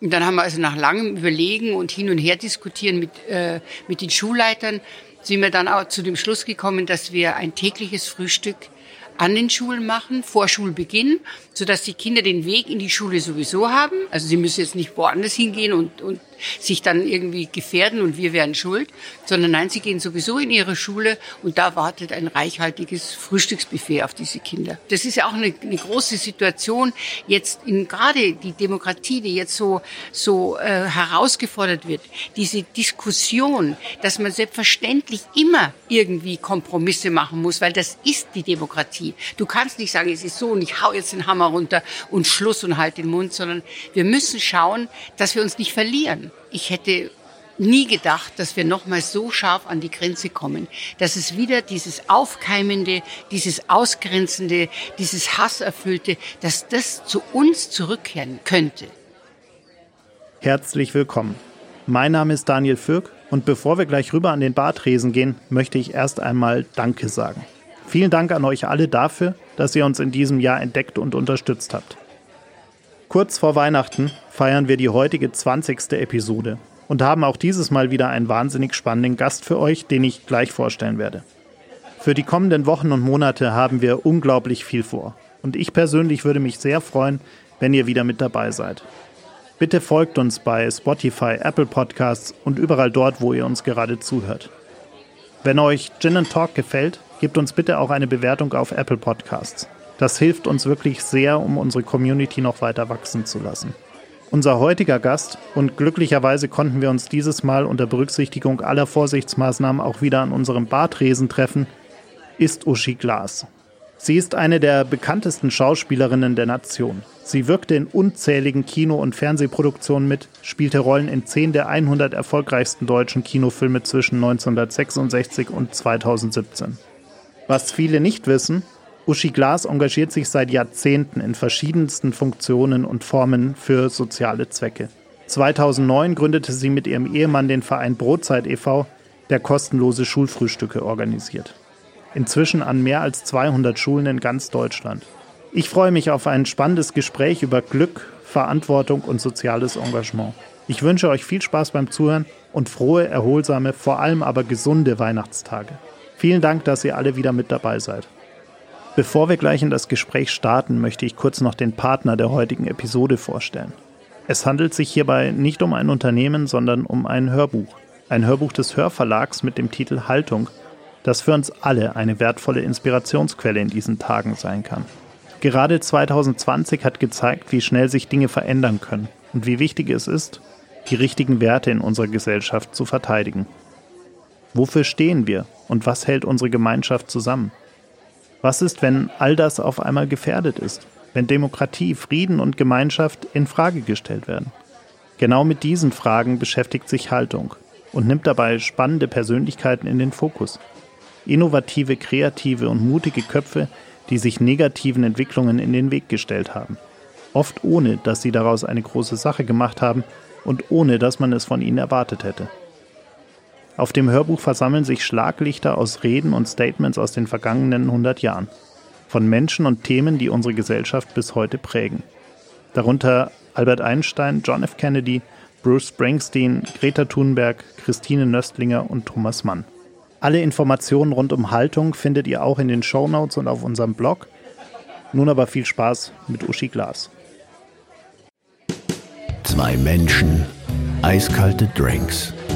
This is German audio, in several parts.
Und dann haben wir also nach langem Überlegen und hin und her diskutieren mit, äh, mit den Schulleitern, sind wir dann auch zu dem Schluss gekommen, dass wir ein tägliches Frühstück an den Schulen machen, vor Schulbeginn, sodass die Kinder den Weg in die Schule sowieso haben. Also sie müssen jetzt nicht woanders hingehen und, und sich dann irgendwie gefährden und wir wären schuld, sondern nein, sie gehen sowieso in ihre Schule und da wartet ein reichhaltiges Frühstücksbuffet auf diese Kinder. Das ist ja auch eine, eine große Situation jetzt in gerade die Demokratie, die jetzt so so äh, herausgefordert wird, diese Diskussion, dass man selbstverständlich immer irgendwie Kompromisse machen muss, weil das ist die Demokratie. Du kannst nicht sagen, es ist so und ich hau jetzt den Hammer runter und Schluss und halt den Mund, sondern wir müssen schauen, dass wir uns nicht verlieren ich hätte nie gedacht, dass wir nochmal so scharf an die Grenze kommen, dass es wieder dieses Aufkeimende, dieses Ausgrenzende, dieses Hasserfüllte, dass das zu uns zurückkehren könnte. Herzlich willkommen. Mein Name ist Daniel Fürk und bevor wir gleich rüber an den Bartresen gehen, möchte ich erst einmal Danke sagen. Vielen Dank an euch alle dafür, dass ihr uns in diesem Jahr entdeckt und unterstützt habt. Kurz vor Weihnachten feiern wir die heutige 20. Episode und haben auch dieses Mal wieder einen wahnsinnig spannenden Gast für euch, den ich gleich vorstellen werde. Für die kommenden Wochen und Monate haben wir unglaublich viel vor und ich persönlich würde mich sehr freuen, wenn ihr wieder mit dabei seid. Bitte folgt uns bei Spotify, Apple Podcasts und überall dort, wo ihr uns gerade zuhört. Wenn euch Gin Talk gefällt, gebt uns bitte auch eine Bewertung auf Apple Podcasts. Das hilft uns wirklich sehr, um unsere Community noch weiter wachsen zu lassen. Unser heutiger Gast, und glücklicherweise konnten wir uns dieses Mal unter Berücksichtigung aller Vorsichtsmaßnahmen auch wieder an unserem Bartresen treffen, ist Uschi Glas. Sie ist eine der bekanntesten Schauspielerinnen der Nation. Sie wirkte in unzähligen Kino- und Fernsehproduktionen mit, spielte Rollen in zehn der 100 erfolgreichsten deutschen Kinofilme zwischen 1966 und 2017. Was viele nicht wissen, Uschi Glas engagiert sich seit Jahrzehnten in verschiedensten Funktionen und Formen für soziale Zwecke. 2009 gründete sie mit ihrem Ehemann den Verein Brotzeit e.V., der kostenlose Schulfrühstücke organisiert. Inzwischen an mehr als 200 Schulen in ganz Deutschland. Ich freue mich auf ein spannendes Gespräch über Glück, Verantwortung und soziales Engagement. Ich wünsche euch viel Spaß beim Zuhören und frohe, erholsame, vor allem aber gesunde Weihnachtstage. Vielen Dank, dass ihr alle wieder mit dabei seid. Bevor wir gleich in das Gespräch starten, möchte ich kurz noch den Partner der heutigen Episode vorstellen. Es handelt sich hierbei nicht um ein Unternehmen, sondern um ein Hörbuch. Ein Hörbuch des Hörverlags mit dem Titel Haltung, das für uns alle eine wertvolle Inspirationsquelle in diesen Tagen sein kann. Gerade 2020 hat gezeigt, wie schnell sich Dinge verändern können und wie wichtig es ist, die richtigen Werte in unserer Gesellschaft zu verteidigen. Wofür stehen wir und was hält unsere Gemeinschaft zusammen? Was ist, wenn all das auf einmal gefährdet ist? Wenn Demokratie, Frieden und Gemeinschaft in Frage gestellt werden? Genau mit diesen Fragen beschäftigt sich Haltung und nimmt dabei spannende Persönlichkeiten in den Fokus. Innovative, kreative und mutige Köpfe, die sich negativen Entwicklungen in den Weg gestellt haben. Oft ohne, dass sie daraus eine große Sache gemacht haben und ohne, dass man es von ihnen erwartet hätte. Auf dem Hörbuch versammeln sich Schlaglichter aus Reden und Statements aus den vergangenen 100 Jahren. Von Menschen und Themen, die unsere Gesellschaft bis heute prägen. Darunter Albert Einstein, John F. Kennedy, Bruce Springsteen, Greta Thunberg, Christine Nöstlinger und Thomas Mann. Alle Informationen rund um Haltung findet ihr auch in den Show Notes und auf unserem Blog. Nun aber viel Spaß mit Uschi Glas. Zwei Menschen, eiskalte Drinks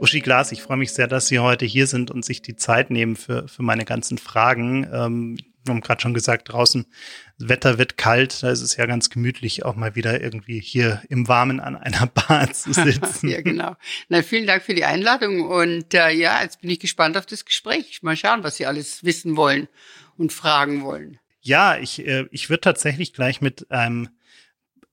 Uschi Glas, ich freue mich sehr, dass Sie heute hier sind und sich die Zeit nehmen für, für meine ganzen Fragen. Ähm, wir haben gerade schon gesagt, draußen Wetter wird kalt, da ist es ja ganz gemütlich, auch mal wieder irgendwie hier im Warmen an einer Bar zu sitzen. ja, genau. Na, vielen Dank für die Einladung und äh, ja, jetzt bin ich gespannt auf das Gespräch. Mal schauen, was Sie alles wissen wollen und fragen wollen. Ja, ich, äh, ich würde tatsächlich gleich mit einem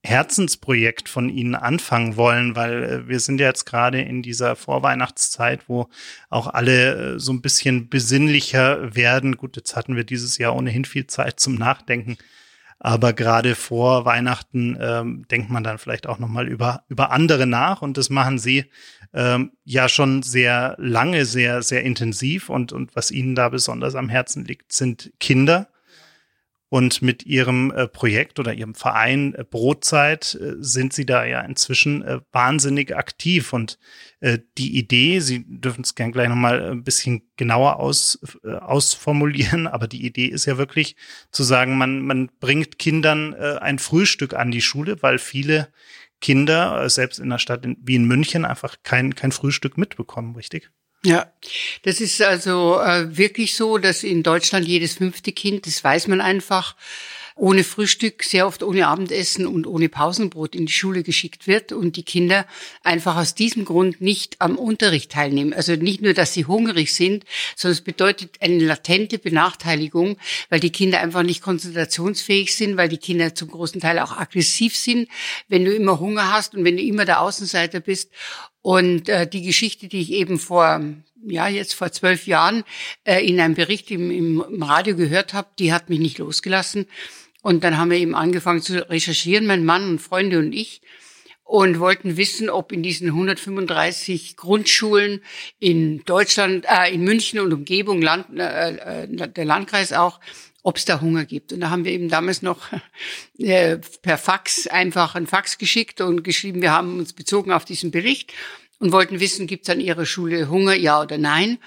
Herzensprojekt von Ihnen anfangen wollen, weil äh, wir sind ja jetzt gerade in dieser Vorweihnachtszeit, wo auch alle äh, so ein bisschen besinnlicher werden. Gut, jetzt hatten wir dieses Jahr ohnehin viel Zeit zum Nachdenken. Aber gerade vor Weihnachten ähm, denkt man dann vielleicht auch nochmal über, über andere nach. Und das machen Sie ähm, ja schon sehr lange, sehr, sehr intensiv. Und, und was Ihnen da besonders am Herzen liegt, sind Kinder. Und mit Ihrem äh, Projekt oder Ihrem Verein äh, Brotzeit äh, sind Sie da ja inzwischen äh, wahnsinnig aktiv. Und äh, die Idee, Sie dürfen es gern gleich nochmal ein bisschen genauer aus, äh, ausformulieren, aber die Idee ist ja wirklich zu sagen, man, man bringt Kindern ein Frühstück an die Schule, weil viele Kinder, selbst in einer Stadt wie in München, einfach kein, kein Frühstück mitbekommen, richtig? Ja, das ist also äh, wirklich so, dass in Deutschland jedes fünfte Kind, das weiß man einfach, ohne Frühstück, sehr oft ohne Abendessen und ohne Pausenbrot in die Schule geschickt wird und die Kinder einfach aus diesem Grund nicht am Unterricht teilnehmen. Also nicht nur, dass sie hungrig sind, sondern es bedeutet eine latente Benachteiligung, weil die Kinder einfach nicht konzentrationsfähig sind, weil die Kinder zum großen Teil auch aggressiv sind, wenn du immer Hunger hast und wenn du immer der Außenseiter bist. Und äh, die Geschichte, die ich eben vor ja jetzt vor zwölf Jahren äh, in einem Bericht im, im Radio gehört habe, die hat mich nicht losgelassen. Und dann haben wir eben angefangen zu recherchieren, mein Mann und Freunde und ich, und wollten wissen, ob in diesen 135 Grundschulen in Deutschland, äh, in München und Umgebung, Land, äh, äh der Landkreis auch, ob es da Hunger gibt. Und da haben wir eben damals noch äh, per Fax einfach ein Fax geschickt und geschrieben, wir haben uns bezogen auf diesen Bericht und wollten wissen, gibt es an Ihrer Schule Hunger, ja oder nein?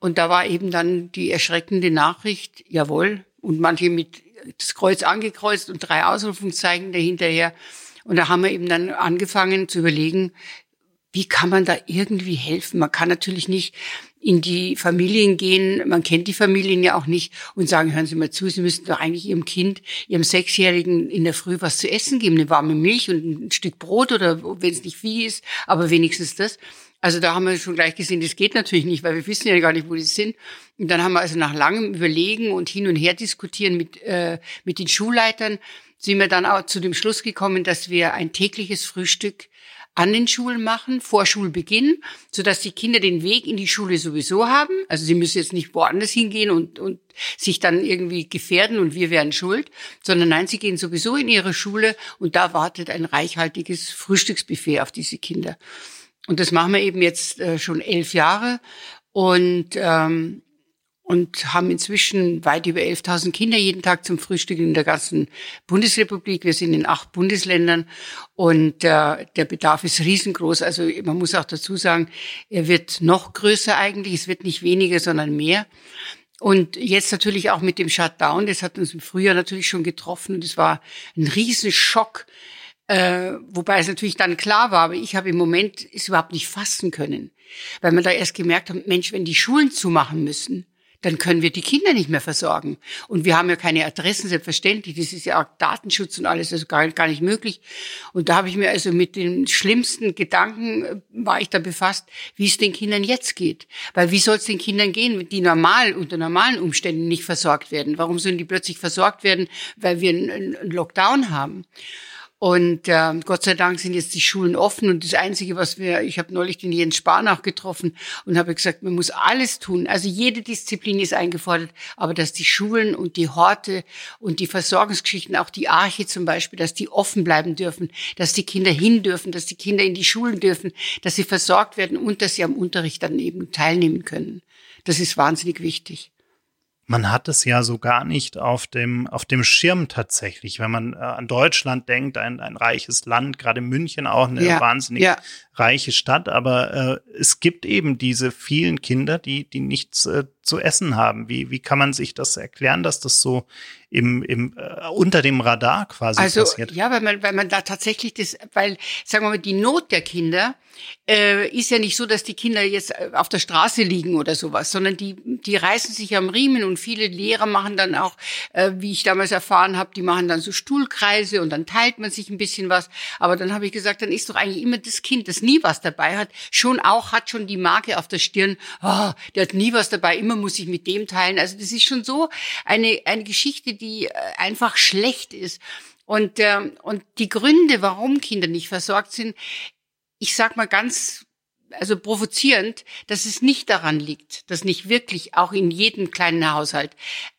Und da war eben dann die erschreckende Nachricht, jawohl. Und manche mit das Kreuz angekreuzt und drei Ausrufungszeichen dahinterher. Und da haben wir eben dann angefangen zu überlegen, wie kann man da irgendwie helfen? Man kann natürlich nicht in die Familien gehen, man kennt die Familien ja auch nicht und sagen, hören Sie mal zu, Sie müssten doch eigentlich Ihrem Kind, Ihrem Sechsjährigen in der Früh was zu essen geben, eine warme Milch und ein Stück Brot oder wenn es nicht viel ist, aber wenigstens das. Also da haben wir schon gleich gesehen, das geht natürlich nicht, weil wir wissen ja gar nicht, wo die sind. Und dann haben wir also nach langem Überlegen und hin und her diskutieren mit, äh, mit den Schulleitern, sind wir dann auch zu dem Schluss gekommen, dass wir ein tägliches Frühstück an den Schulen machen, vor Schulbeginn, sodass die Kinder den Weg in die Schule sowieso haben. Also sie müssen jetzt nicht woanders hingehen und, und sich dann irgendwie gefährden und wir wären schuld, sondern nein, sie gehen sowieso in ihre Schule und da wartet ein reichhaltiges Frühstücksbuffet auf diese Kinder. Und das machen wir eben jetzt äh, schon elf Jahre und ähm, und haben inzwischen weit über 11.000 Kinder jeden Tag zum Frühstück in der ganzen Bundesrepublik. Wir sind in acht Bundesländern und äh, der Bedarf ist riesengroß. Also man muss auch dazu sagen, er wird noch größer eigentlich. Es wird nicht weniger, sondern mehr. Und jetzt natürlich auch mit dem Shutdown, das hat uns im Frühjahr natürlich schon getroffen und es war ein Riesenschock, äh, wobei es natürlich dann klar war, aber ich habe im Moment es überhaupt nicht fassen können, weil man da erst gemerkt hat, Mensch, wenn die Schulen zumachen müssen, dann können wir die Kinder nicht mehr versorgen. Und wir haben ja keine Adressen, selbstverständlich. Das ist ja auch Datenschutz und alles, also gar, gar nicht möglich. Und da habe ich mir also mit den schlimmsten Gedanken, äh, war ich da befasst, wie es den Kindern jetzt geht. Weil wie soll es den Kindern gehen, die normal, unter normalen Umständen nicht versorgt werden? Warum sollen die plötzlich versorgt werden, weil wir einen Lockdown haben? Und äh, Gott sei Dank sind jetzt die Schulen offen. Und das Einzige, was wir, ich habe neulich den Jens Sparnach getroffen und habe gesagt, man muss alles tun. Also jede Disziplin ist eingefordert, aber dass die Schulen und die Horte und die Versorgungsgeschichten, auch die Arche zum Beispiel, dass die offen bleiben dürfen, dass die Kinder hin dürfen, dass die Kinder in die Schulen dürfen, dass sie versorgt werden und dass sie am Unterricht dann eben teilnehmen können. Das ist wahnsinnig wichtig man hat es ja so gar nicht auf dem, auf dem Schirm tatsächlich. Wenn man äh, an Deutschland denkt, ein, ein reiches Land, gerade München auch eine ja, wahnsinnig ja. reiche Stadt, aber äh, es gibt eben diese vielen Kinder, die, die nichts äh, zu essen haben. Wie, wie kann man sich das erklären, dass das so im, im äh, unter dem Radar quasi also, passiert? Ja, weil man, weil man da tatsächlich das, weil, sagen wir mal, die Not der Kinder äh, ist ja nicht so, dass die Kinder jetzt äh, auf der Straße liegen oder sowas, sondern die, die reißen sich am Riemen und viele Lehrer machen dann auch, äh, wie ich damals erfahren habe, die machen dann so Stuhlkreise und dann teilt man sich ein bisschen was. Aber dann habe ich gesagt, dann ist doch eigentlich immer das Kind, das nie was dabei hat, schon auch, hat schon die Marke auf der Stirn, oh, der hat nie was dabei, immer muss ich mit dem teilen. Also das ist schon so eine, eine Geschichte, die äh, einfach schlecht ist. Und, äh, und die Gründe, warum Kinder nicht versorgt sind, ich sag mal ganz also provozierend, dass es nicht daran liegt, dass nicht wirklich auch in jedem kleinen Haushalt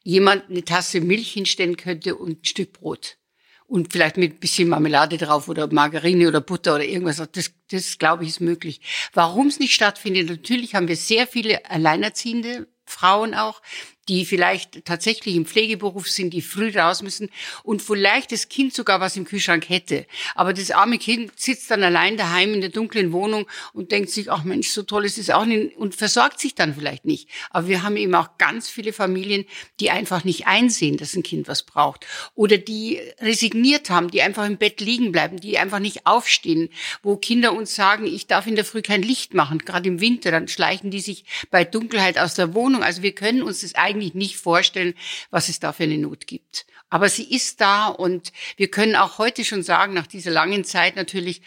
jemand eine Tasse Milch hinstellen könnte und ein Stück Brot. Und vielleicht mit ein bisschen Marmelade drauf oder Margarine oder Butter oder irgendwas. Das, das glaube ich, ist möglich. Warum es nicht stattfindet, natürlich haben wir sehr viele Alleinerziehende Frauen auch, die vielleicht tatsächlich im Pflegeberuf sind, die früh raus müssen und vielleicht das Kind sogar was im Kühlschrank hätte. Aber das arme Kind sitzt dann allein daheim in der dunklen Wohnung und denkt sich, ach Mensch, so toll ist es auch nicht und versorgt sich dann vielleicht nicht. Aber wir haben eben auch ganz viele Familien, die einfach nicht einsehen, dass ein Kind was braucht oder die resigniert haben, die einfach im Bett liegen bleiben, die einfach nicht aufstehen, wo Kinder uns sagen, ich darf in der Früh kein Licht machen, gerade im Winter, dann schleichen die sich bei Dunkelheit aus der Wohnung. Also wir können uns das eigentlich eigentlich nicht vorstellen, was es da für eine Not gibt. Aber sie ist da und wir können auch heute schon sagen, nach dieser langen Zeit natürlich,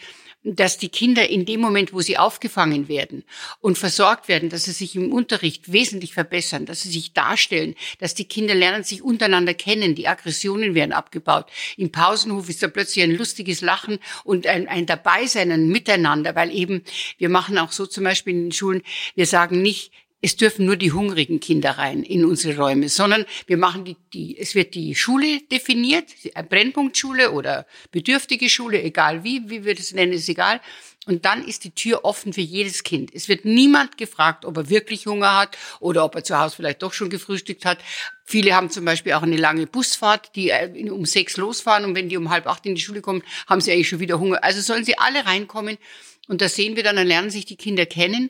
dass die Kinder in dem Moment, wo sie aufgefangen werden und versorgt werden, dass sie sich im Unterricht wesentlich verbessern, dass sie sich darstellen, dass die Kinder lernen, sich untereinander kennen, die Aggressionen werden abgebaut. Im Pausenhof ist da plötzlich ein lustiges Lachen und ein, ein Dabeisein, ein Miteinander, weil eben wir machen auch so zum Beispiel in den Schulen, wir sagen nicht, es dürfen nur die hungrigen Kinder rein in unsere Räume, sondern wir machen die, die es wird die Schule definiert, Brennpunktschule oder bedürftige Schule, egal wie, wie wir das nennen, ist egal. Und dann ist die Tür offen für jedes Kind. Es wird niemand gefragt, ob er wirklich Hunger hat oder ob er zu Hause vielleicht doch schon gefrühstückt hat. Viele haben zum Beispiel auch eine lange Busfahrt, die äh, um sechs losfahren und wenn die um halb acht in die Schule kommen, haben sie eigentlich schon wieder Hunger. Also sollen sie alle reinkommen. Und da sehen wir dann, dann lernen sich die Kinder kennen.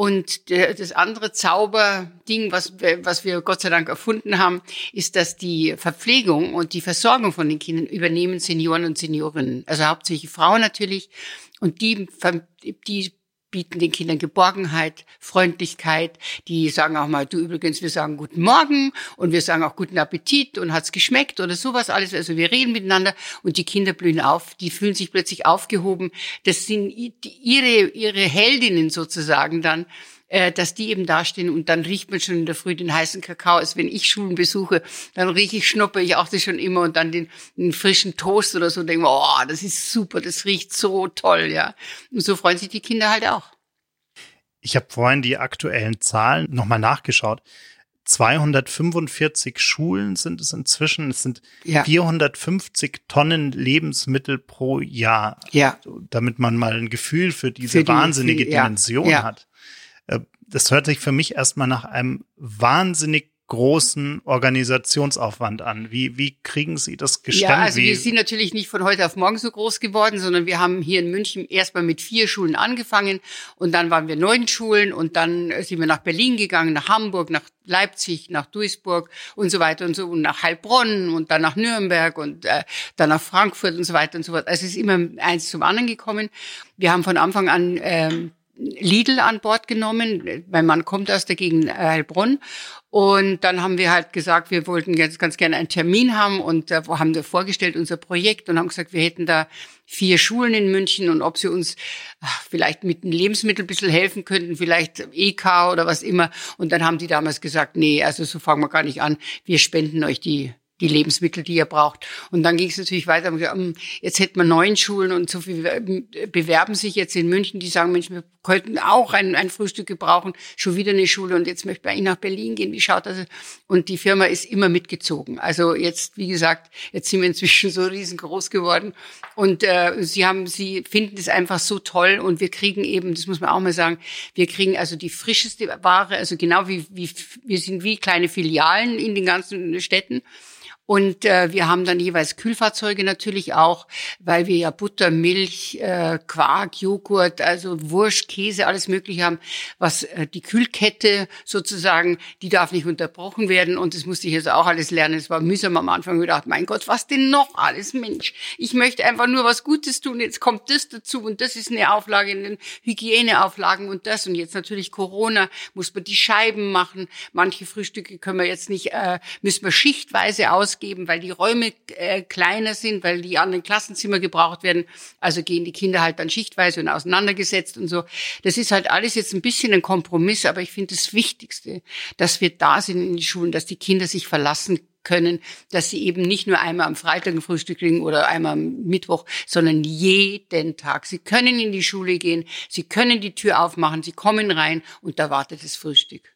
Und das andere Zauberding, was, was wir Gott sei Dank erfunden haben, ist, dass die Verpflegung und die Versorgung von den Kindern übernehmen Senioren und Seniorinnen. Also hauptsächlich Frauen natürlich. Und die, die bieten den Kindern Geborgenheit, Freundlichkeit. Die sagen auch mal, du übrigens, wir sagen guten Morgen und wir sagen auch guten Appetit und hat's geschmeckt oder sowas alles. Also wir reden miteinander und die Kinder blühen auf. Die fühlen sich plötzlich aufgehoben. Das sind ihre, ihre Heldinnen sozusagen dann äh, dass die eben dastehen und dann riecht man schon in der Früh den heißen Kakao. Also wenn ich Schulen besuche, dann rieche ich, schnuppe ich auch das schon immer und dann den, den frischen Toast oder so, denke oh, das ist super, das riecht so toll, ja. Und so freuen sich die Kinder halt auch. Ich habe vorhin die aktuellen Zahlen nochmal nachgeschaut. 245 Schulen sind es inzwischen. Es sind ja. 450 Tonnen Lebensmittel pro Jahr. Ja. Damit man mal ein Gefühl für diese für die, wahnsinnige für, Dimension ja. hat. Äh, das hört sich für mich erstmal nach einem wahnsinnig großen Organisationsaufwand an. Wie, wie kriegen Sie das gestemmt? Ja, also wir sind natürlich nicht von heute auf morgen so groß geworden, sondern wir haben hier in München erstmal mit vier Schulen angefangen und dann waren wir neun Schulen und dann sind wir nach Berlin gegangen, nach Hamburg, nach Leipzig, nach Duisburg und so weiter und so und nach Heilbronn und dann nach Nürnberg und äh, dann nach Frankfurt und so weiter und so fort. Also es ist immer eins zum anderen gekommen. Wir haben von Anfang an ähm, Lidl an Bord genommen. Mein Mann kommt aus der Gegend äh, Heilbronn. Und dann haben wir halt gesagt, wir wollten jetzt ganz gerne einen Termin haben und da haben wir vorgestellt unser Projekt und haben gesagt, wir hätten da vier Schulen in München und ob sie uns vielleicht mit einem Lebensmittel ein bisschen helfen könnten, vielleicht EK oder was immer. Und dann haben die damals gesagt, nee, also so fangen wir gar nicht an. Wir spenden euch die die Lebensmittel, die ihr braucht. Und dann ging es natürlich weiter. Hm, jetzt hätten wir neun Schulen und so viele äh, bewerben sich jetzt in München, die sagen, Mensch, wir könnten auch ein, ein Frühstück gebrauchen, schon wieder eine Schule und jetzt möchte ich nach Berlin gehen. Wie schaut das? Und die Firma ist immer mitgezogen. Also jetzt, wie gesagt, jetzt sind wir inzwischen so riesengroß geworden und äh, sie haben, sie finden es einfach so toll und wir kriegen eben, das muss man auch mal sagen, wir kriegen also die frischeste Ware, also genau wie, wie wir sind wie kleine Filialen in den ganzen Städten. Und äh, wir haben dann jeweils Kühlfahrzeuge natürlich auch, weil wir ja Butter, Milch, äh, Quark, Joghurt, also Wurst, Käse, alles Mögliche haben, was äh, die Kühlkette sozusagen, die darf nicht unterbrochen werden. Und das musste ich jetzt auch alles lernen. Es war mühsam am Anfang gedacht, mein Gott, was denn noch alles, Mensch? Ich möchte einfach nur was Gutes tun. Jetzt kommt das dazu und das ist eine Auflage in den Hygieneauflagen und das. Und jetzt natürlich Corona, muss man die Scheiben machen. Manche Frühstücke können wir jetzt nicht, äh, müssen wir schichtweise ausgehen geben, weil die Räume äh, kleiner sind, weil die anderen Klassenzimmer gebraucht werden. Also gehen die Kinder halt dann schichtweise und auseinandergesetzt und so. Das ist halt alles jetzt ein bisschen ein Kompromiss, aber ich finde das Wichtigste, dass wir da sind in den Schulen, dass die Kinder sich verlassen können, dass sie eben nicht nur einmal am Freitag ein Frühstück kriegen oder einmal am Mittwoch, sondern jeden Tag. Sie können in die Schule gehen, sie können die Tür aufmachen, sie kommen rein und da wartet das Frühstück.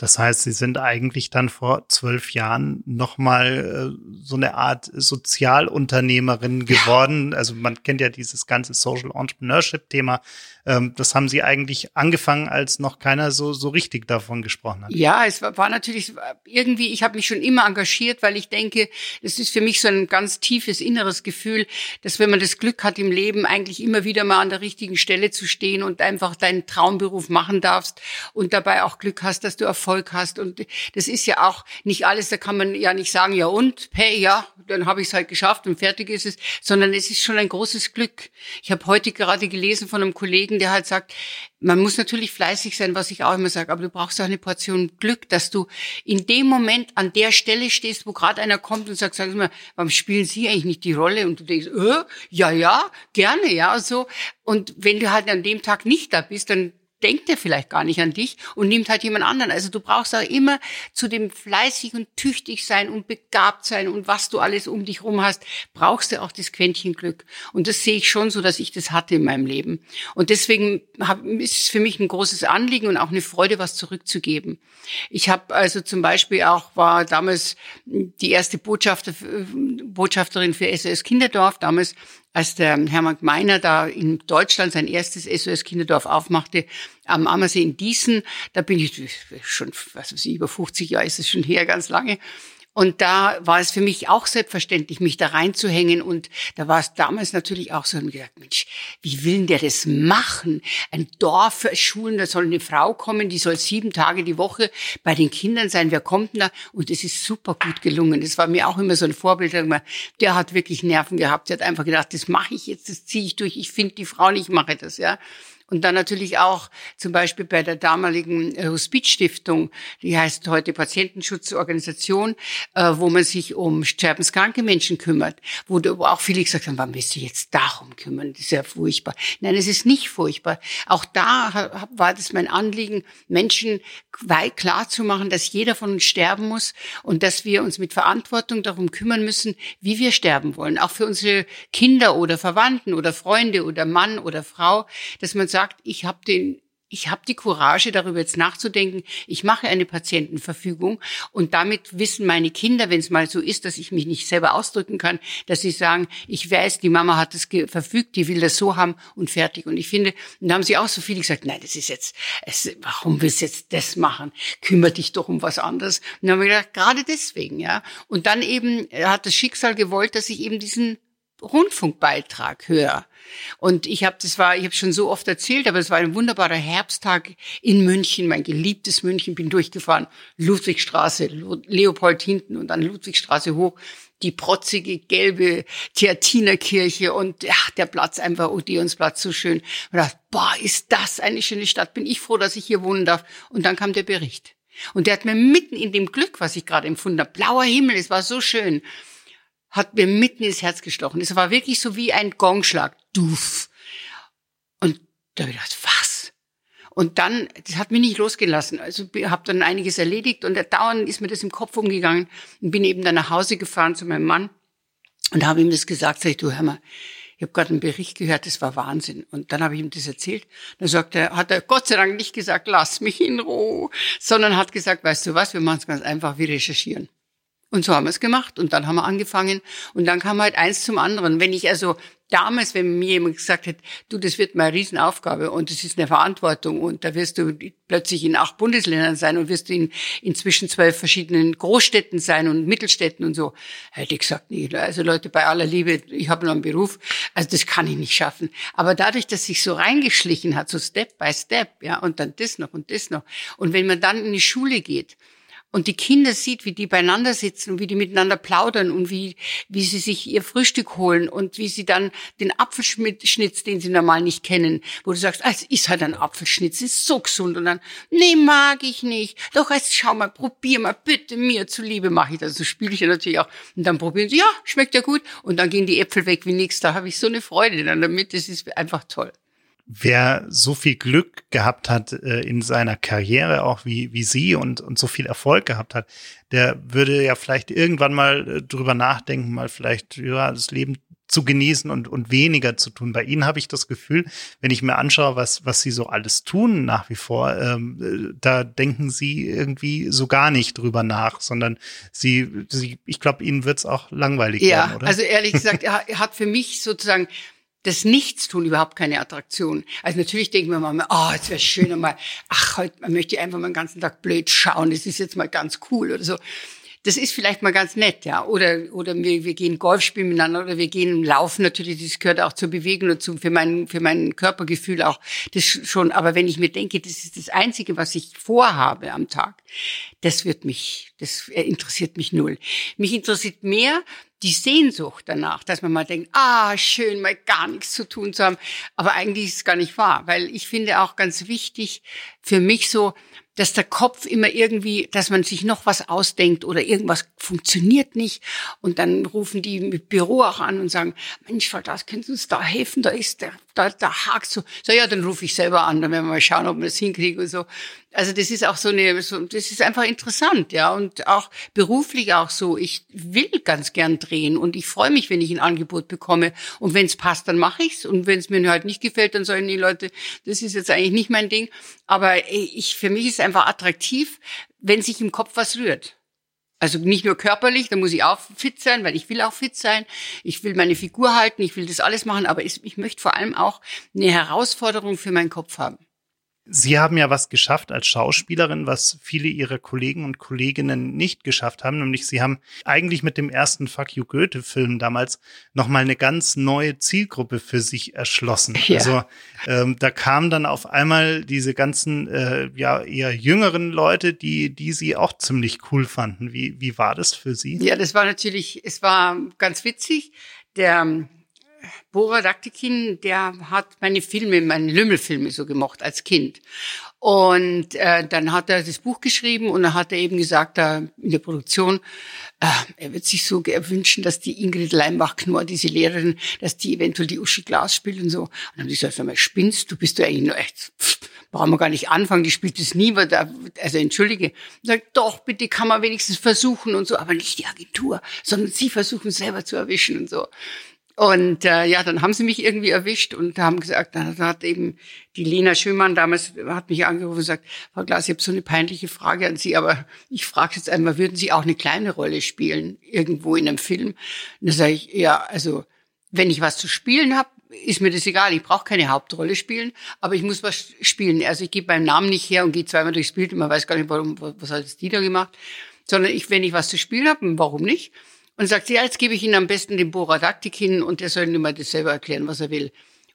Das heißt, Sie sind eigentlich dann vor zwölf Jahren nochmal äh, so eine Art Sozialunternehmerin geworden. Ja. Also man kennt ja dieses ganze Social Entrepreneurship-Thema. Ähm, das haben Sie eigentlich angefangen, als noch keiner so, so richtig davon gesprochen hat. Ja, es war, war natürlich irgendwie, ich habe mich schon immer engagiert, weil ich denke, es ist für mich so ein ganz tiefes inneres Gefühl, dass wenn man das Glück hat im Leben, eigentlich immer wieder mal an der richtigen Stelle zu stehen und einfach deinen Traumberuf machen darfst und dabei auch Glück hast, dass du Erfolg Erfolg hast. Und das ist ja auch nicht alles, da kann man ja nicht sagen, ja und, hey, ja, dann habe ich es halt geschafft und fertig ist es, sondern es ist schon ein großes Glück. Ich habe heute gerade gelesen von einem Kollegen, der halt sagt, man muss natürlich fleißig sein, was ich auch immer sage, aber du brauchst auch eine Portion Glück, dass du in dem Moment an der Stelle stehst, wo gerade einer kommt und sagt, sag mal, warum spielen Sie eigentlich nicht die Rolle? Und du denkst, äh, ja, ja, gerne, ja, so. Und wenn du halt an dem Tag nicht da bist, dann denkt er vielleicht gar nicht an dich und nimmt halt jemand anderen. Also du brauchst auch immer zu dem fleißig und tüchtig sein und begabt sein und was du alles um dich rum hast, brauchst du auch das Quäntchen Glück. Und das sehe ich schon so, dass ich das hatte in meinem Leben. Und deswegen ist es für mich ein großes Anliegen und auch eine Freude, was zurückzugeben. Ich habe also zum Beispiel auch, war damals die erste Botschafter, Botschafterin für SOS Kinderdorf, damals als der Hermann Meiner da in Deutschland sein erstes SOS Kinderdorf aufmachte, am Ammersee in Diesen, da bin ich schon, was weiß ich, über 50 Jahre ist es schon her, ganz lange. Und da war es für mich auch selbstverständlich, mich da reinzuhängen. Und da war es damals natürlich auch so, und gedacht, Mensch, wie will denn der das machen? Ein Dorf Schulen, da soll eine Frau kommen, die soll sieben Tage die Woche bei den Kindern sein. Wer kommt denn da? Und es ist super gut gelungen. Das war mir auch immer so ein Vorbild. Der hat wirklich Nerven gehabt. Der hat einfach gedacht, das mache ich jetzt, das ziehe ich durch. Ich finde die Frau nicht, mache das, ja. Und dann natürlich auch zum Beispiel bei der damaligen äh, Hospizstiftung, die heißt heute Patientenschutzorganisation, äh, wo man sich um sterbenskranke Menschen kümmert, wo auch viele gesagt haben, warum willst du jetzt darum kümmern? Das ist ja furchtbar. Nein, es ist nicht furchtbar. Auch da war das mein Anliegen, Menschen klar zu machen, dass jeder von uns sterben muss und dass wir uns mit Verantwortung darum kümmern müssen, wie wir sterben wollen. Auch für unsere Kinder oder Verwandten oder Freunde oder Mann oder Frau, dass man sagt, sagt, ich habe den ich habe die Courage, darüber jetzt nachzudenken. Ich mache eine Patientenverfügung und damit wissen meine Kinder, wenn es mal so ist, dass ich mich nicht selber ausdrücken kann, dass sie sagen, ich weiß, die Mama hat das verfügt, die will das so haben und fertig. Und ich finde, und da haben sie auch so viele gesagt, nein, das ist jetzt, es, warum willst du jetzt das machen? Kümmere dich doch um was anderes. Und dann haben wir gedacht, gerade deswegen, ja. Und dann eben hat das Schicksal gewollt, dass ich eben diesen Rundfunkbeitrag höre. Und ich habe, das war, ich habe schon so oft erzählt, aber es war ein wunderbarer Herbsttag in München, mein geliebtes München, bin durchgefahren, Ludwigstraße, Leopold hinten und dann Ludwigstraße hoch, die protzige gelbe Theatinerkirche und ja, der Platz einfach, Odeonsplatz, so schön. Und dachte, boah, ist das eine schöne Stadt, bin ich froh, dass ich hier wohnen darf. Und dann kam der Bericht. Und der hat mir mitten in dem Glück, was ich gerade empfunden habe, blauer Himmel, es war so schön, hat mir mitten ins Herz gestochen. Es war wirklich so wie ein Gongschlag. Duff. Und da habe ich gedacht, was? Und dann, das hat mich nicht losgelassen. Also habe dann einiges erledigt und dauernd ist mir das im Kopf umgegangen und bin eben dann nach Hause gefahren zu meinem Mann und habe ihm das gesagt. Sag ich, du hör mal, ich habe gerade einen Bericht gehört, das war Wahnsinn. Und dann habe ich ihm das erzählt. Dann sagt er, hat er Gott sei Dank nicht gesagt, lass mich in Ruhe, sondern hat gesagt, weißt du was, wir machen es ganz einfach, wir recherchieren. Und so haben wir es gemacht und dann haben wir angefangen und dann kam halt eins zum anderen. Wenn ich also damals, wenn mir jemand gesagt hätte, du, das wird mal eine Riesenaufgabe und das ist eine Verantwortung und da wirst du plötzlich in acht Bundesländern sein und wirst du in, inzwischen zwölf verschiedenen Großstädten sein und Mittelstädten und so, hätte ich gesagt, nee, also Leute, bei aller Liebe, ich habe noch einen Beruf, also das kann ich nicht schaffen. Aber dadurch, dass sich so reingeschlichen hat, so Step by Step, ja, und dann das noch und das noch. Und wenn man dann in die Schule geht, und die Kinder sieht, wie die beieinander sitzen und wie die miteinander plaudern und wie, wie sie sich ihr Frühstück holen und wie sie dann den Apfelschnitz, den sie normal nicht kennen, wo du sagst, ah, es ist halt ein Apfelschnitz, ist so gesund und dann, nee, mag ich nicht. Doch, jetzt schau mal, probier mal, bitte mir zuliebe mache ich das. So spiele ich ja natürlich auch. Und dann probieren sie, ja, schmeckt ja gut. Und dann gehen die Äpfel weg wie nichts. Da habe ich so eine Freude dann damit. Das ist einfach toll. Wer so viel Glück gehabt hat äh, in seiner Karriere, auch wie, wie sie und, und so viel Erfolg gehabt hat, der würde ja vielleicht irgendwann mal äh, drüber nachdenken, mal vielleicht ja, das Leben zu genießen und, und weniger zu tun. Bei ihnen habe ich das Gefühl, wenn ich mir anschaue, was, was sie so alles tun nach wie vor, ähm, da denken sie irgendwie so gar nicht drüber nach, sondern sie, sie ich glaube, ihnen wird es auch langweilig ja, werden, oder? Also ehrlich gesagt, er hat für mich sozusagen das Nichtstun überhaupt keine Attraktion. Also natürlich denken wir mal, oh, jetzt wäre schön mal, ach, heute man möchte einfach mal den ganzen Tag blöd schauen, das ist jetzt mal ganz cool oder so das ist vielleicht mal ganz nett, ja. Oder, oder wir, wir gehen Golf spielen miteinander oder wir gehen laufen natürlich, das gehört auch zur Bewegung dazu, für mein, für mein Körpergefühl auch. Das schon, aber wenn ich mir denke, das ist das Einzige, was ich vorhabe am Tag, das wird mich, das interessiert mich null. Mich interessiert mehr, die Sehnsucht danach, dass man mal denkt, ah, schön, mal gar nichts zu tun zu haben. Aber eigentlich ist es gar nicht wahr, weil ich finde auch ganz wichtig für mich so, dass der Kopf immer irgendwie, dass man sich noch was ausdenkt oder irgendwas funktioniert nicht. Und dann rufen die mit Büro auch an und sagen, Mensch, Frau Glas, können Sie uns da helfen? Da ist der, da, da hakt so. So, ja, dann rufe ich selber an, dann werden wir mal schauen, ob wir das hinkriegen und so. Also das ist auch so eine, so, das ist einfach interessant, ja. Und auch beruflich auch so. Ich will ganz gern drehen und ich freue mich, wenn ich ein Angebot bekomme. Und wenn es passt, dann mache ich's. Und wenn es mir halt nicht gefällt, dann sollen die Leute, das ist jetzt eigentlich nicht mein Ding. Aber ich, für mich ist einfach attraktiv, wenn sich im Kopf was rührt. Also nicht nur körperlich, da muss ich auch fit sein, weil ich will auch fit sein. Ich will meine Figur halten, ich will das alles machen, aber ich möchte vor allem auch eine Herausforderung für meinen Kopf haben. Sie haben ja was geschafft als Schauspielerin, was viele Ihrer Kollegen und Kolleginnen nicht geschafft haben, nämlich Sie haben eigentlich mit dem ersten Fuck You Goethe-Film damals nochmal eine ganz neue Zielgruppe für sich erschlossen. Ja. Also ähm, da kamen dann auf einmal diese ganzen äh, ja eher jüngeren Leute, die die Sie auch ziemlich cool fanden. Wie wie war das für Sie? Ja, das war natürlich, es war ganz witzig. Der Bora Daktikin, der hat meine Filme, meine Lümmelfilme so gemacht als Kind. Und äh, dann hat er das Buch geschrieben und dann hat er eben gesagt, da in der Produktion, äh, er wird sich so wünschen, dass die Ingrid Leimbach-Knorr, diese Lehrerin, dass die eventuell die Uschi Glas spielt und so. Und dann haben die gesagt, mal spinnst du, bist du eigentlich nur echt, pff, brauchen wir gar nicht anfangen, die spielt es nie, weil da, also entschuldige. Sagt, doch, bitte kann man wenigstens versuchen und so, aber nicht die Agentur, sondern sie versuchen selber zu erwischen und so. Und äh, ja, dann haben sie mich irgendwie erwischt und haben gesagt, dann hat eben die Lena Schömann damals hat mich angerufen und gesagt, Frau Glas, ich habe so eine peinliche Frage an Sie, aber ich frage jetzt einmal, würden Sie auch eine kleine Rolle spielen irgendwo in einem Film? Und dann sage ich, ja, also wenn ich was zu spielen habe, ist mir das egal. Ich brauche keine Hauptrolle spielen, aber ich muss was spielen. Also ich gebe meinen Namen nicht her und gehe zweimal durchs Bild und man weiß gar nicht, warum, was hat jetzt die da gemacht, sondern ich, wenn ich was zu spielen habe, warum nicht? Und sagt ja, jetzt gebe ich Ihnen am besten den Boradaktik hin und der soll mal das selber erklären, was er will.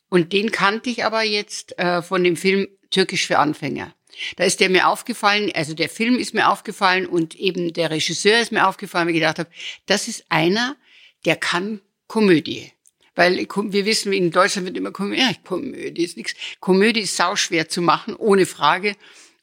Und den kannte ich aber jetzt äh, von dem Film Türkisch für Anfänger. Da ist der mir aufgefallen, also der Film ist mir aufgefallen und eben der Regisseur ist mir aufgefallen, weil ich gedacht habe, das ist einer, der kann Komödie. Weil wir wissen, in Deutschland wird immer Komödie, ja, Komödie ist nichts. Komödie ist sauschwer zu machen, ohne Frage.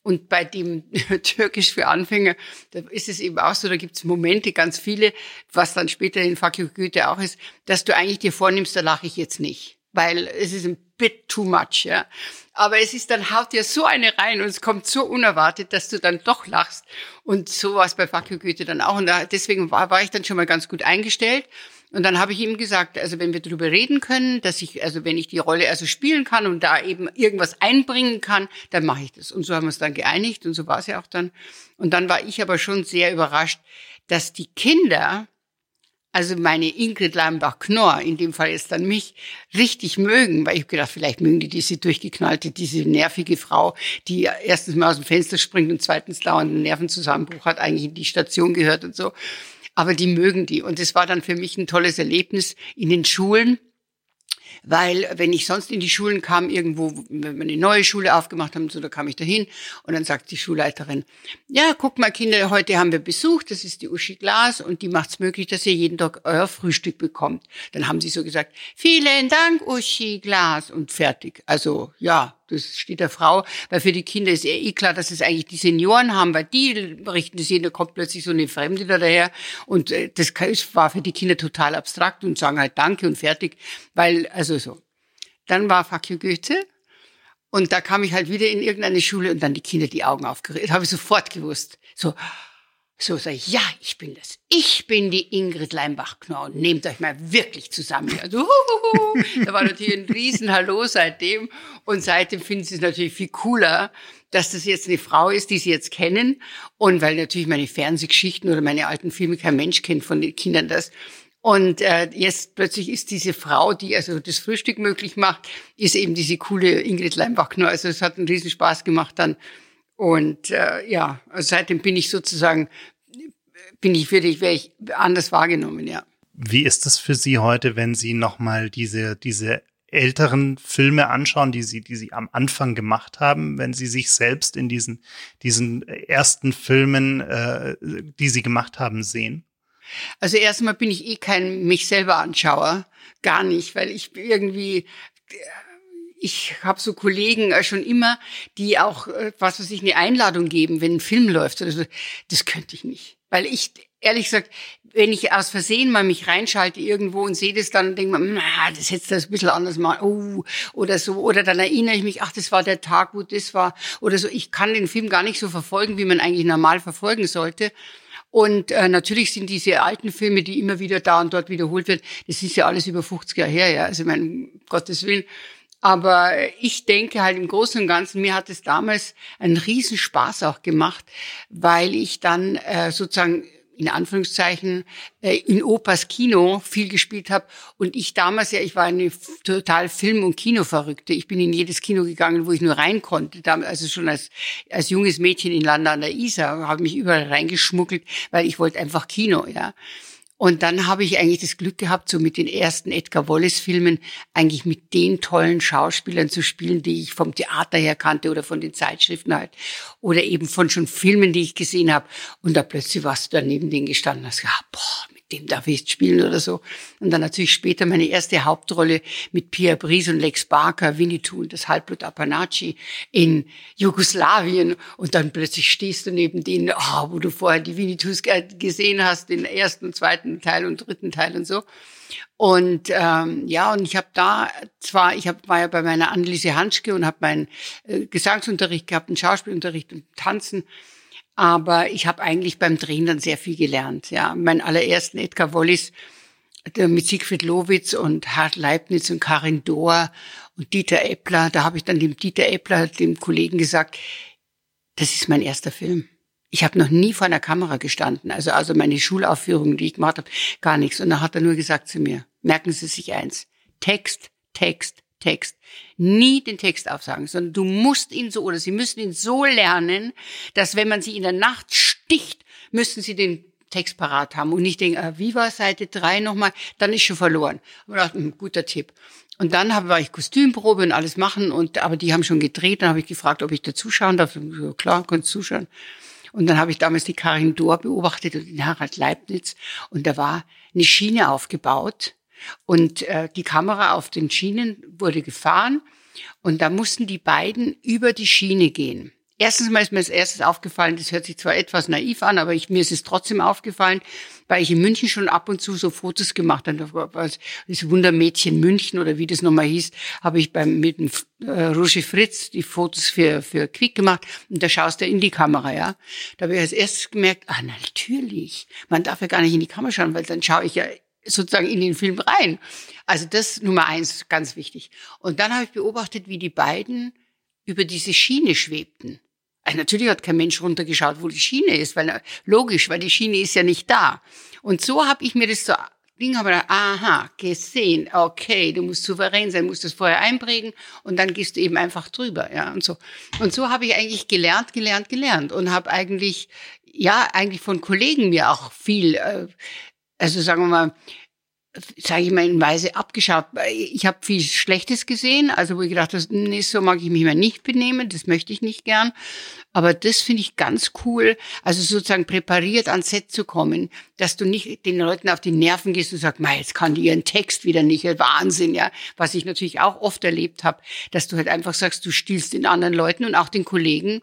Und bei dem Türkisch für Anfänger, da ist es eben auch so, da gibt es Momente, ganz viele, was dann später in Goethe auch ist, dass du eigentlich dir vornimmst, da lache ich jetzt nicht. Weil es ist ein bit too much, ja. Aber es ist dann, haut dir so eine rein und es kommt so unerwartet, dass du dann doch lachst. Und so war es bei Fakir Goethe dann auch. Und da, deswegen war, war ich dann schon mal ganz gut eingestellt. Und dann habe ich ihm gesagt, also wenn wir darüber reden können, dass ich, also wenn ich die Rolle also spielen kann und da eben irgendwas einbringen kann, dann mache ich das. Und so haben wir es dann geeinigt und so war es ja auch dann. Und dann war ich aber schon sehr überrascht, dass die Kinder, also meine Ingrid Lambach-Knorr, in dem Fall jetzt dann mich, richtig mögen, weil ich gedacht, vielleicht mögen die diese durchgeknallte, diese nervige Frau, die erstens mal aus dem Fenster springt und zweitens dauernd einen Nervenzusammenbruch hat, eigentlich in die Station gehört und so aber die mögen die. Und es war dann für mich ein tolles Erlebnis in den Schulen weil wenn ich sonst in die Schulen kam, irgendwo, wenn wir eine neue Schule aufgemacht haben, so, da kam ich dahin und dann sagt die Schulleiterin, ja, guck mal Kinder, heute haben wir Besuch, das ist die Uschi Glas und die macht es möglich, dass ihr jeden Tag euer Frühstück bekommt. Dann haben sie so gesagt, vielen Dank Uschi Glas und fertig. Also ja, das steht der Frau, weil für die Kinder ist eh klar, dass es eigentlich die Senioren haben, weil die richten das hin, da kommt plötzlich so eine Fremde da daher und äh, das war für die Kinder total abstrakt und sagen halt Danke und fertig, weil, also so. Dann war Fuck you Goethe Und da kam ich halt wieder in irgendeine Schule und dann die Kinder die Augen aufgerissen. Habe ich sofort gewusst. So, so sage ich, ja, ich bin das. Ich bin die Ingrid Leimbach-Knorr. Nehmt euch mal wirklich zusammen. Also, huhuhu. da war natürlich ein Riesenhallo seitdem. Und seitdem finden sie es natürlich viel cooler, dass das jetzt eine Frau ist, die sie jetzt kennen. Und weil natürlich meine Fernsehgeschichten oder meine alten Filme kein Mensch kennt von den Kindern das. Und äh, jetzt plötzlich ist diese Frau, die also das Frühstück möglich macht, ist eben diese coole Ingrid Leimbach-Knorr. Also es hat einen riesen Spaß gemacht dann. Und äh, ja, also seitdem bin ich sozusagen, bin ich wirklich, wäre ich anders wahrgenommen, ja. Wie ist es für Sie heute, wenn Sie nochmal diese, diese älteren Filme anschauen, die Sie, die Sie am Anfang gemacht haben, wenn Sie sich selbst in diesen, diesen ersten Filmen, äh, die Sie gemacht haben, sehen? Also erstmal bin ich eh kein mich selber Anschauer, gar nicht, weil ich irgendwie ich habe so Kollegen äh, schon immer, die auch äh, was weiß ich eine Einladung geben, wenn ein Film läuft oder so. Das könnte ich nicht, weil ich ehrlich gesagt, wenn ich aus Versehen mal mich reinschalte irgendwo und sehe das dann, denke man, na, das hättest du ein bisschen anders mal, oh, oder so, oder dann erinnere ich mich, ach, das war der Tag, wo das war, oder so. Ich kann den Film gar nicht so verfolgen, wie man eigentlich normal verfolgen sollte. Und äh, natürlich sind diese alten Filme, die immer wieder da und dort wiederholt werden, das ist ja alles über 50 Jahre her, ja. Also, mein Gottes Willen. Aber ich denke halt im Großen und Ganzen, mir hat es damals einen Riesenspaß auch gemacht, weil ich dann äh, sozusagen in Anführungszeichen äh, in Opas Kino viel gespielt habe und ich damals ja ich war eine total Film- und Kinoverrückte. Ich bin in jedes Kino gegangen, wo ich nur rein konnte. Also schon als als junges Mädchen in Landa an der Isar habe mich überall reingeschmuggelt, weil ich wollte einfach Kino, ja. Und dann habe ich eigentlich das Glück gehabt, so mit den ersten Edgar Wallace-Filmen eigentlich mit den tollen Schauspielern zu spielen, die ich vom Theater her kannte oder von den Zeitschriften halt. Oder eben von schon Filmen, die ich gesehen habe. Und da plötzlich warst du da neben denen gestanden und hast gedacht, boah, dem darf ich jetzt spielen oder so. Und dann natürlich später meine erste Hauptrolle mit Pia Bries und Lex Barker, Winnetou und das Halbblut Apanachi in Jugoslawien. Und dann plötzlich stehst du neben denen, oh, wo du vorher die Winnetous gesehen hast, den ersten, zweiten Teil und dritten Teil und so. Und ähm, ja, und ich habe da zwar, ich hab, war ja bei meiner Anneliese Hanschke und habe meinen äh, Gesangsunterricht gehabt, einen Schauspielunterricht und Tanzen. Aber ich habe eigentlich beim Drehen dann sehr viel gelernt. Ja, mein allerersten Edgar Wallis mit Siegfried Lowitz und Hart Leibniz und Karin Dohr und Dieter Eppler. Da habe ich dann dem Dieter Eppler, dem Kollegen, gesagt, das ist mein erster Film. Ich habe noch nie vor einer Kamera gestanden, also also meine Schulaufführungen, die ich gemacht habe, gar nichts. Und dann hat er nur gesagt zu mir: Merken Sie sich eins: Text, Text, Text. Nie den Text aufsagen, sondern du musst ihn so oder sie müssen ihn so lernen, dass wenn man sie in der Nacht sticht, müssen sie den Text parat haben und nicht denken, ah, wie war Seite drei nochmal, dann ist schon verloren. Und dachte, hm, guter Tipp. Und dann habe, ich Kostümprobe und alles machen und aber die haben schon gedreht. Dann habe ich gefragt, ob ich da zuschauen darf. So, klar, kannst zuschauen. Und dann habe ich damals die Karin Dohr beobachtet und den Harald Leibniz und da war eine Schiene aufgebaut und äh, die Kamera auf den Schienen wurde gefahren und da mussten die beiden über die Schiene gehen. Erstens mal ist mir als erstes aufgefallen, das hört sich zwar etwas naiv an, aber ich, mir ist es trotzdem aufgefallen, weil ich in München schon ab und zu so Fotos gemacht habe. Das Wundermädchen München oder wie das nochmal hieß, habe ich beim, mit dem äh, Roger Fritz die Fotos für, für Quick gemacht und da schaust du in die Kamera, ja. Da habe ich als erstes gemerkt, ah, natürlich, man darf ja gar nicht in die Kamera schauen, weil dann schaue ich ja sozusagen in den Film rein. Also das Nummer eins, ganz wichtig. Und dann habe ich beobachtet, wie die beiden über diese Schiene schwebten. Also natürlich hat kein Mensch runtergeschaut, wo die Schiene ist, weil logisch, weil die Schiene ist ja nicht da. Und so habe ich mir das so Ding habe gedacht, aha, gesehen, okay, du musst souverän sein, musst das vorher einprägen und dann gehst du eben einfach drüber, ja und so. Und so habe ich eigentlich gelernt, gelernt, gelernt und habe eigentlich ja eigentlich von Kollegen mir auch viel äh, also sagen wir mal, sage ich mal in Weise abgeschaut. Ich habe viel Schlechtes gesehen, also wo ich gedacht habe, nee, so mag ich mich mal nicht benehmen, das möchte ich nicht gern. Aber das finde ich ganz cool, also sozusagen präpariert ans Set zu kommen, dass du nicht den Leuten auf die Nerven gehst und sagst, mal jetzt kann die ihren Text wieder nicht, Wahnsinn, ja. Was ich natürlich auch oft erlebt habe, dass du halt einfach sagst, du stiehlst den anderen Leuten und auch den Kollegen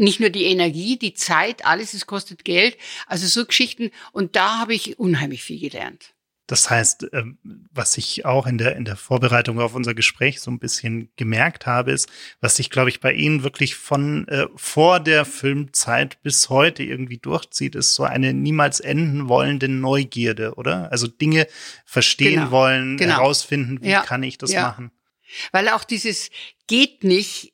nicht nur die Energie, die Zeit, alles, es kostet Geld. Also so Geschichten. Und da habe ich unheimlich viel gelernt. Das heißt, ähm, was ich auch in der, in der Vorbereitung auf unser Gespräch so ein bisschen gemerkt habe, ist, was sich, glaube ich, bei Ihnen wirklich von äh, vor der Filmzeit bis heute irgendwie durchzieht, ist so eine niemals enden wollende Neugierde, oder? Also Dinge verstehen Genau. wollen, Genau. herausfinden, wie Ja. kann ich das Ja. machen? Weil auch dieses geht nicht,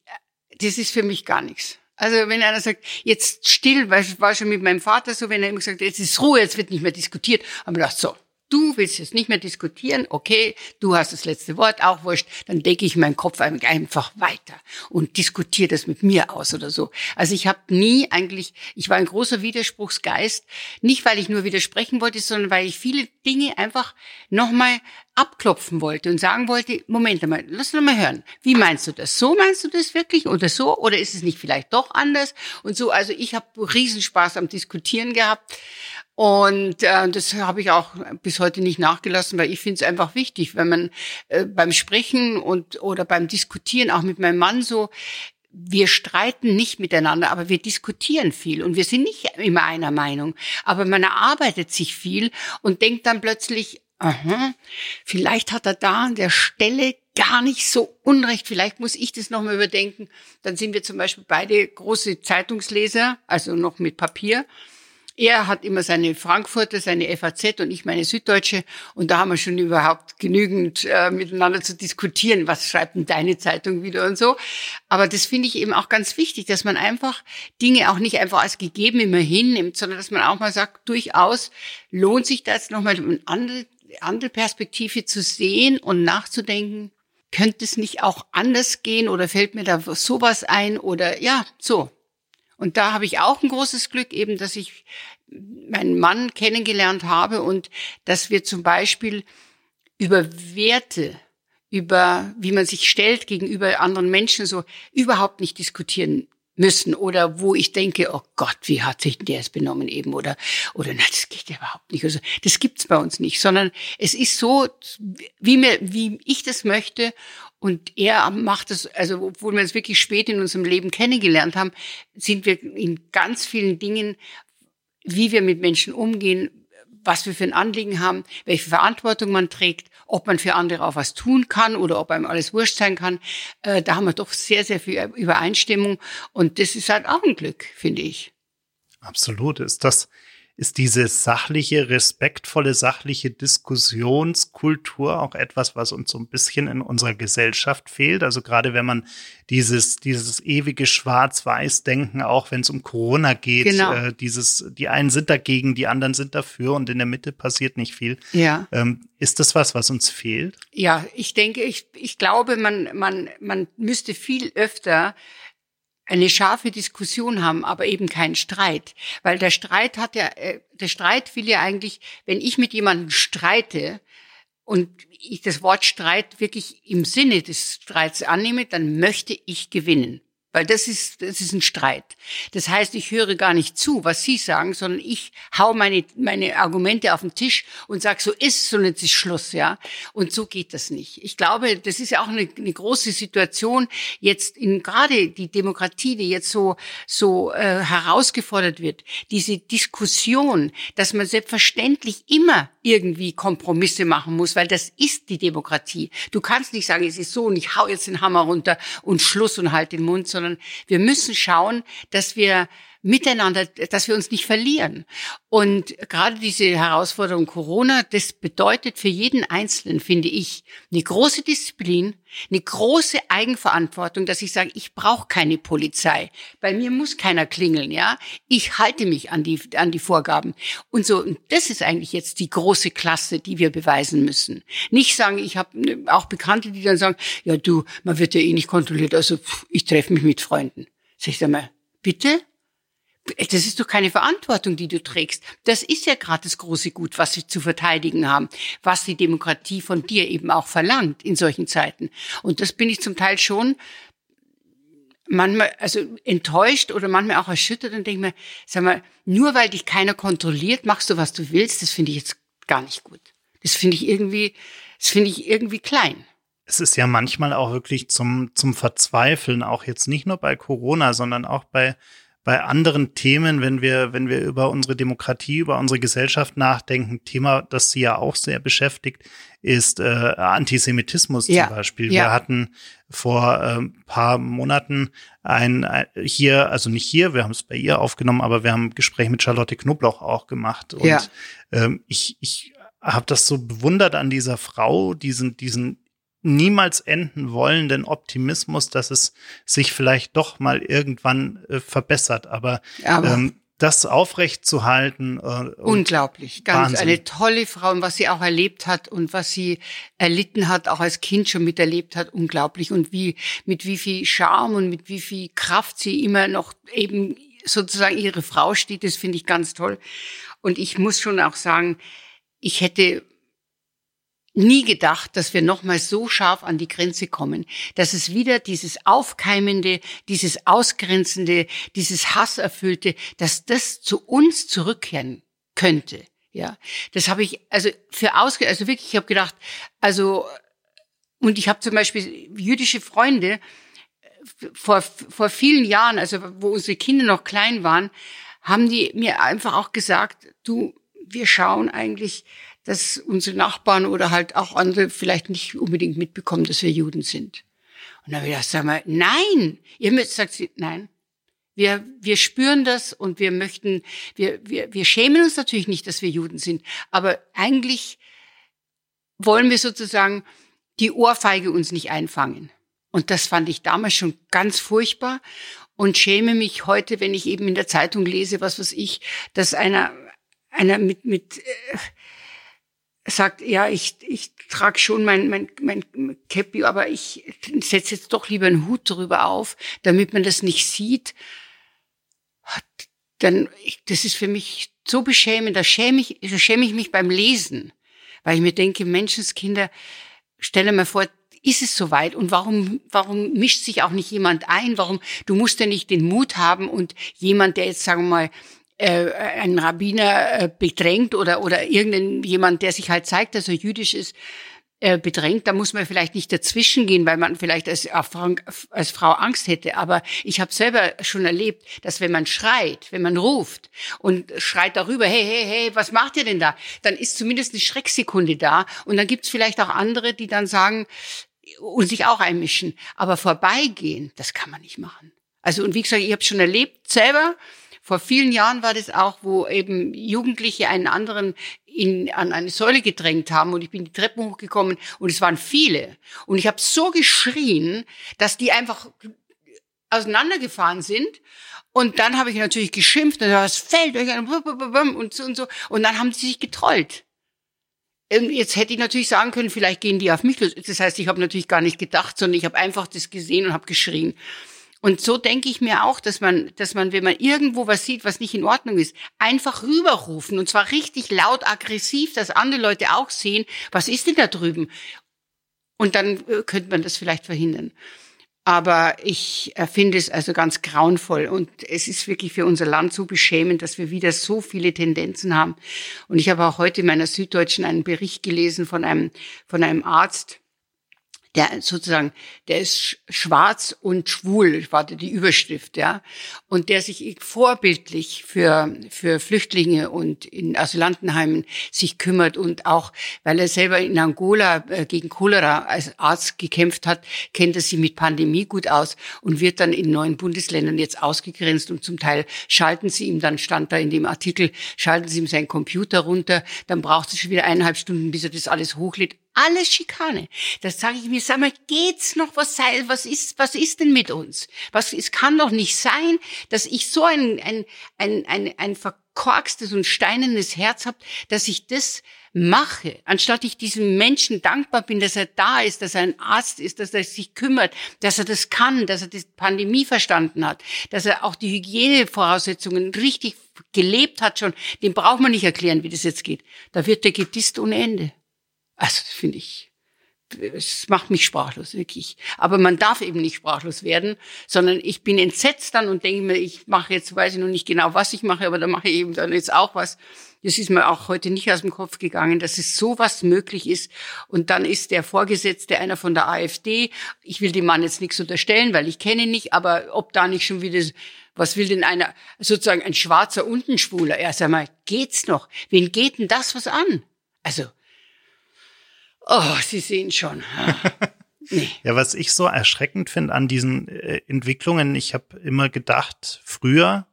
das ist für mich gar nichts. Also wenn einer sagt, jetzt still, weil es war schon mit meinem Vater so, wenn er immer gesagt hat, jetzt ist Ruhe, jetzt wird nicht mehr diskutiert, haben wir gedacht, so, du willst jetzt nicht mehr diskutieren, okay, du hast das letzte Wort, auch wurscht, dann decke ich meinen Kopf einfach weiter und diskutiere das mit mir aus oder so. Also ich habe nie eigentlich, ich war ein großer Widerspruchsgeist, nicht weil ich nur widersprechen wollte, sondern weil ich viele Dinge einfach nochmal abklopfen wollte und sagen wollte, Moment einmal, lass uns mal hören. Wie meinst du das? So meinst du das wirklich oder so? Oder ist es nicht vielleicht doch anders? Und so, also ich habe Riesenspaß am Diskutieren gehabt. Und äh, das habe ich auch bis heute nicht nachgelassen, weil ich finde es einfach wichtig, wenn man äh, beim Sprechen und oder beim Diskutieren, auch mit meinem Mann so, wir streiten nicht miteinander, aber wir diskutieren viel und wir sind nicht immer einer Meinung. Aber man erarbeitet sich viel und denkt dann plötzlich, aha, vielleicht hat er da an der Stelle gar nicht so unrecht, vielleicht muss ich das nochmal überdenken. Dann sind wir zum Beispiel beide große Zeitungsleser, also noch mit Papier. Er hat immer seine Frankfurter, seine FAZ und ich meine Süddeutsche. Und da haben wir schon überhaupt genügend äh, miteinander zu diskutieren. Was schreibt denn deine Zeitung wieder und so? Aber das finde ich eben auch ganz wichtig, dass man einfach Dinge auch nicht einfach als gegeben immer hinnimmt, sondern dass man auch mal sagt, durchaus lohnt sich das nochmal eine andere, andere Perspektive zu sehen und nachzudenken. Könnte es nicht auch anders gehen oder fällt mir da sowas ein oder ja, so. Und da habe ich auch ein großes Glück, eben, dass ich meinen Mann kennengelernt habe und dass wir zum Beispiel über Werte, über wie man sich stellt gegenüber anderen Menschen so überhaupt nicht diskutieren müssen oder wo ich denke, oh Gott, wie hat sich der jetzt benommen eben oder oder na, das geht ja überhaupt nicht. Also das gibt's bei uns nicht, sondern es ist so, wie mir, wie ich das möchte und er macht es, also obwohl wir uns wirklich spät in unserem Leben kennengelernt haben, sind wir in ganz vielen Dingen, wie wir mit Menschen umgehen, was wir für ein Anliegen haben, welche Verantwortung man trägt, ob man für andere auch was tun kann oder ob einem alles wurscht sein kann. Äh, da haben wir doch sehr, sehr viel Übereinstimmung. Und das ist halt auch ein Glück, finde ich. Absolut. Ist das, ist diese sachliche, respektvolle, sachliche Diskussionskultur auch etwas, was uns so ein bisschen in unserer Gesellschaft fehlt. Also gerade wenn man dieses, dieses ewige Schwarz-Weiß-Denken, auch wenn es um Corona geht, Genau. äh, dieses, die einen sind dagegen, die anderen sind dafür und in der Mitte passiert nicht viel. Ja. Ähm, ist das was, was uns fehlt? Ja, ich denke, ich, ich glaube, man, man, man müsste viel öfter eine scharfe Diskussion haben, aber eben keinen Streit. Weil der Streit hat ja, äh, der Streit will ja eigentlich, wenn ich mit jemandem streite und ich das Wort Streit wirklich im Sinne des Streits annehme, dann möchte ich gewinnen. Weil das ist, das ist ein Streit. Das heißt, ich höre gar nicht zu, was Sie sagen, sondern ich hau meine, meine Argumente auf den Tisch und sag, so ist es und jetzt ist Schluss, ja. Und so geht das nicht. Ich glaube, das ist ja auch eine, eine große Situation jetzt in gerade die Demokratie, die jetzt so, so äh, herausgefordert wird. Diese Diskussion, dass man selbstverständlich immer irgendwie Kompromisse machen muss, weil das ist die Demokratie. Du kannst nicht sagen, es ist so und ich hau jetzt den Hammer runter und Schluss und halt den Mund, sondern wir müssen schauen, dass wir miteinander, dass wir uns nicht verlieren. Und gerade diese Herausforderung Corona, das bedeutet für jeden Einzelnen, finde ich, eine große Disziplin, eine große Eigenverantwortung, dass ich sage, ich brauche keine Polizei. Bei mir muss keiner klingeln, ja. Ich halte mich an die, an die Vorgaben. Und so, und das ist eigentlich jetzt die große Klasse, die wir beweisen müssen. Nicht sagen, ich habe auch Bekannte, die dann sagen, ja du, man wird ja eh nicht kontrolliert, also pff, ich treffe mich mit Freunden. Sag ich einmal, bitte? Das ist doch keine Verantwortung, die du trägst. Das ist ja gerade das große Gut, was wir zu verteidigen haben, was die Demokratie von dir eben auch verlangt in solchen Zeiten. Und das bin ich zum Teil schon manchmal also enttäuscht oder manchmal auch erschüttert und denke mir, sag mal, nur weil dich keiner kontrolliert, machst du, was du willst, das finde ich jetzt gar nicht gut. Das finde ich irgendwie, das finde ich irgendwie klein. Es ist ja manchmal auch wirklich zum, zum Verzweifeln, auch jetzt nicht nur bei Corona, sondern auch bei, bei anderen Themen, wenn wir, wenn wir über unsere Demokratie, über unsere Gesellschaft nachdenken, Thema, das Sie ja auch sehr beschäftigt, ist äh, Antisemitismus ja. zum Beispiel. Ja. Wir hatten vor äh, paar Monaten ein, ein hier, also nicht hier, wir haben es bei ihr aufgenommen, aber wir haben ein Gespräch mit Charlotte Knobloch auch gemacht. Und ja. ähm, ich, ich habe das so bewundert an dieser Frau, diesen, diesen niemals enden wollenden Optimismus, dass es sich vielleicht doch mal irgendwann äh, verbessert. Aber, Aber ähm, das aufrecht zu halten. Äh, Unglaublich, ganz Wahnsinn. eine tolle Frau und was sie auch erlebt hat und was sie erlitten hat, auch als Kind schon miterlebt hat, unglaublich und wie mit wie viel Charme und mit wie viel Kraft sie immer noch eben sozusagen ihre Frau steht, das finde ich ganz toll. Und ich muss schon auch sagen, ich hätte nie gedacht, dass wir nochmal so scharf an die Grenze kommen, dass es wieder dieses Aufkeimende, dieses Ausgrenzende, dieses Hasserfüllte, dass das zu uns zurückkehren könnte. Ja, das habe ich also für ausge, also wirklich, ich habe gedacht, also und ich habe zum Beispiel jüdische Freunde vor vor vielen Jahren, also wo unsere Kinder noch klein waren, haben die mir einfach auch gesagt, du, wir schauen eigentlich dass unsere Nachbarn oder halt auch andere vielleicht nicht unbedingt mitbekommen, dass wir Juden sind. Und dann habe ich gedacht, sag mal, nein. Ihr müsst, sagt sie, nein. Wir, wir spüren das und wir möchten, wir, wir, wir schämen uns natürlich nicht, dass wir Juden sind. Aber eigentlich wollen wir sozusagen die Ohrfeige uns nicht einfangen. Und das fand ich damals schon ganz furchtbar und schäme mich heute, wenn ich eben in der Zeitung lese, was weiß ich, dass einer, einer mit, mit, äh, sagt, ja, ich, ich trage schon mein, mein, mein Käppi, aber ich setze jetzt doch lieber einen Hut drüber auf, damit man das nicht sieht, dann, ich, das ist für mich so beschämend, da schäme ich, da schäme ich mich beim Lesen, weil ich mir denke, Menschenskinder, stelle mir vor, ist es soweit und warum, warum mischt sich auch nicht jemand ein? Warum, du musst ja nicht den Mut haben und jemand, der jetzt, sagen wir mal, äh, ein Rabbiner äh, bedrängt oder, oder irgendein jemand, der sich halt zeigt, dass er jüdisch ist, äh, bedrängt, da muss man vielleicht nicht dazwischen gehen, weil man vielleicht als, als Frau Angst hätte. Aber ich habe selber schon erlebt, dass wenn man schreit, wenn man ruft und schreit darüber, hey, hey, hey, was macht ihr denn da? Dann ist zumindest eine Schrecksekunde da. Und dann gibt's vielleicht auch andere, die dann sagen und sich auch einmischen. Aber vorbeigehen, das kann man nicht machen. Also und wie gesagt, ich habe schon erlebt selber, vor vielen Jahren war das auch, wo eben Jugendliche einen anderen in, an eine Säule gedrängt haben und ich bin die Treppen hochgekommen und es waren viele. Und ich habe so geschrien, dass die einfach auseinandergefahren sind. Und dann habe ich natürlich geschimpft und das fällt euch an und so und so. Und dann haben sie sich getrollt. Jetzt hätte ich natürlich sagen können, vielleicht gehen die auf mich los. Das heißt, ich habe natürlich gar nicht gedacht, sondern ich habe einfach das gesehen und habe geschrien. Und so denke ich mir auch, dass man, dass man, wenn man irgendwo was sieht, was nicht in Ordnung ist, einfach rüberrufen und zwar richtig laut aggressiv, dass andere Leute auch sehen, was ist denn da drüben? Und dann äh, könnte man das vielleicht verhindern. Aber ich äh, finde es also ganz grauenvoll und es ist wirklich für unser Land so beschämend, dass wir wieder so viele Tendenzen haben. Und ich habe auch heute in meiner Süddeutschen einen Bericht gelesen von einem, von einem Arzt, der sozusagen, der ist schwarz und schwul, war die Überschrift, ja, und der sich vorbildlich für, für Flüchtlinge und in Asylantenheimen sich kümmert und auch, weil er selber in Angola äh, gegen Cholera als Arzt gekämpft hat, kennt er sich mit Pandemie gut aus und wird dann in neuen Bundesländern jetzt ausgegrenzt und zum Teil schalten sie ihm, dann stand da in dem Artikel, schalten sie ihm seinen Computer runter, dann braucht es schon wieder eineinhalb Stunden, bis er das alles hochlädt alles Schikane. Das sage ich mir, sag mal, geht's noch was sei, was ist, was ist denn mit uns? Was, es kann doch nicht sein, dass ich so ein, ein, ein, ein, ein verkorkstes und steinernes Herz habe, dass ich das mache, anstatt ich diesem Menschen dankbar bin, dass er da ist, dass er ein Arzt ist, dass er sich kümmert, dass er das kann, dass er die Pandemie verstanden hat, dass er auch die Hygienevoraussetzungen richtig gelebt hat schon, dem braucht man nicht erklären, wie das jetzt geht. Da wird der gedisst ohne Ende. Also finde ich, es macht mich sprachlos, wirklich. Aber man darf eben nicht sprachlos werden, sondern ich bin entsetzt dann und denke mir, ich mache jetzt, weiß ich noch nicht genau, was ich mache, aber da mache ich eben dann jetzt auch was. Das ist mir auch heute nicht aus dem Kopf gegangen, dass es sowas möglich ist. Und dann ist der Vorgesetzte einer von der AfD. Ich will dem Mann jetzt nichts unterstellen, weil ich kenne ihn nicht, aber ob da nicht schon wieder Was will denn einer, sozusagen ein Schwarzer und ein Schwuler? Ja, sag mal, geht's noch? Wen geht denn das was an? Also, oh, Sie sehen schon. Nee. Ja, was ich so erschreckend finde an diesen äh, Entwicklungen, ich habe immer gedacht, früher,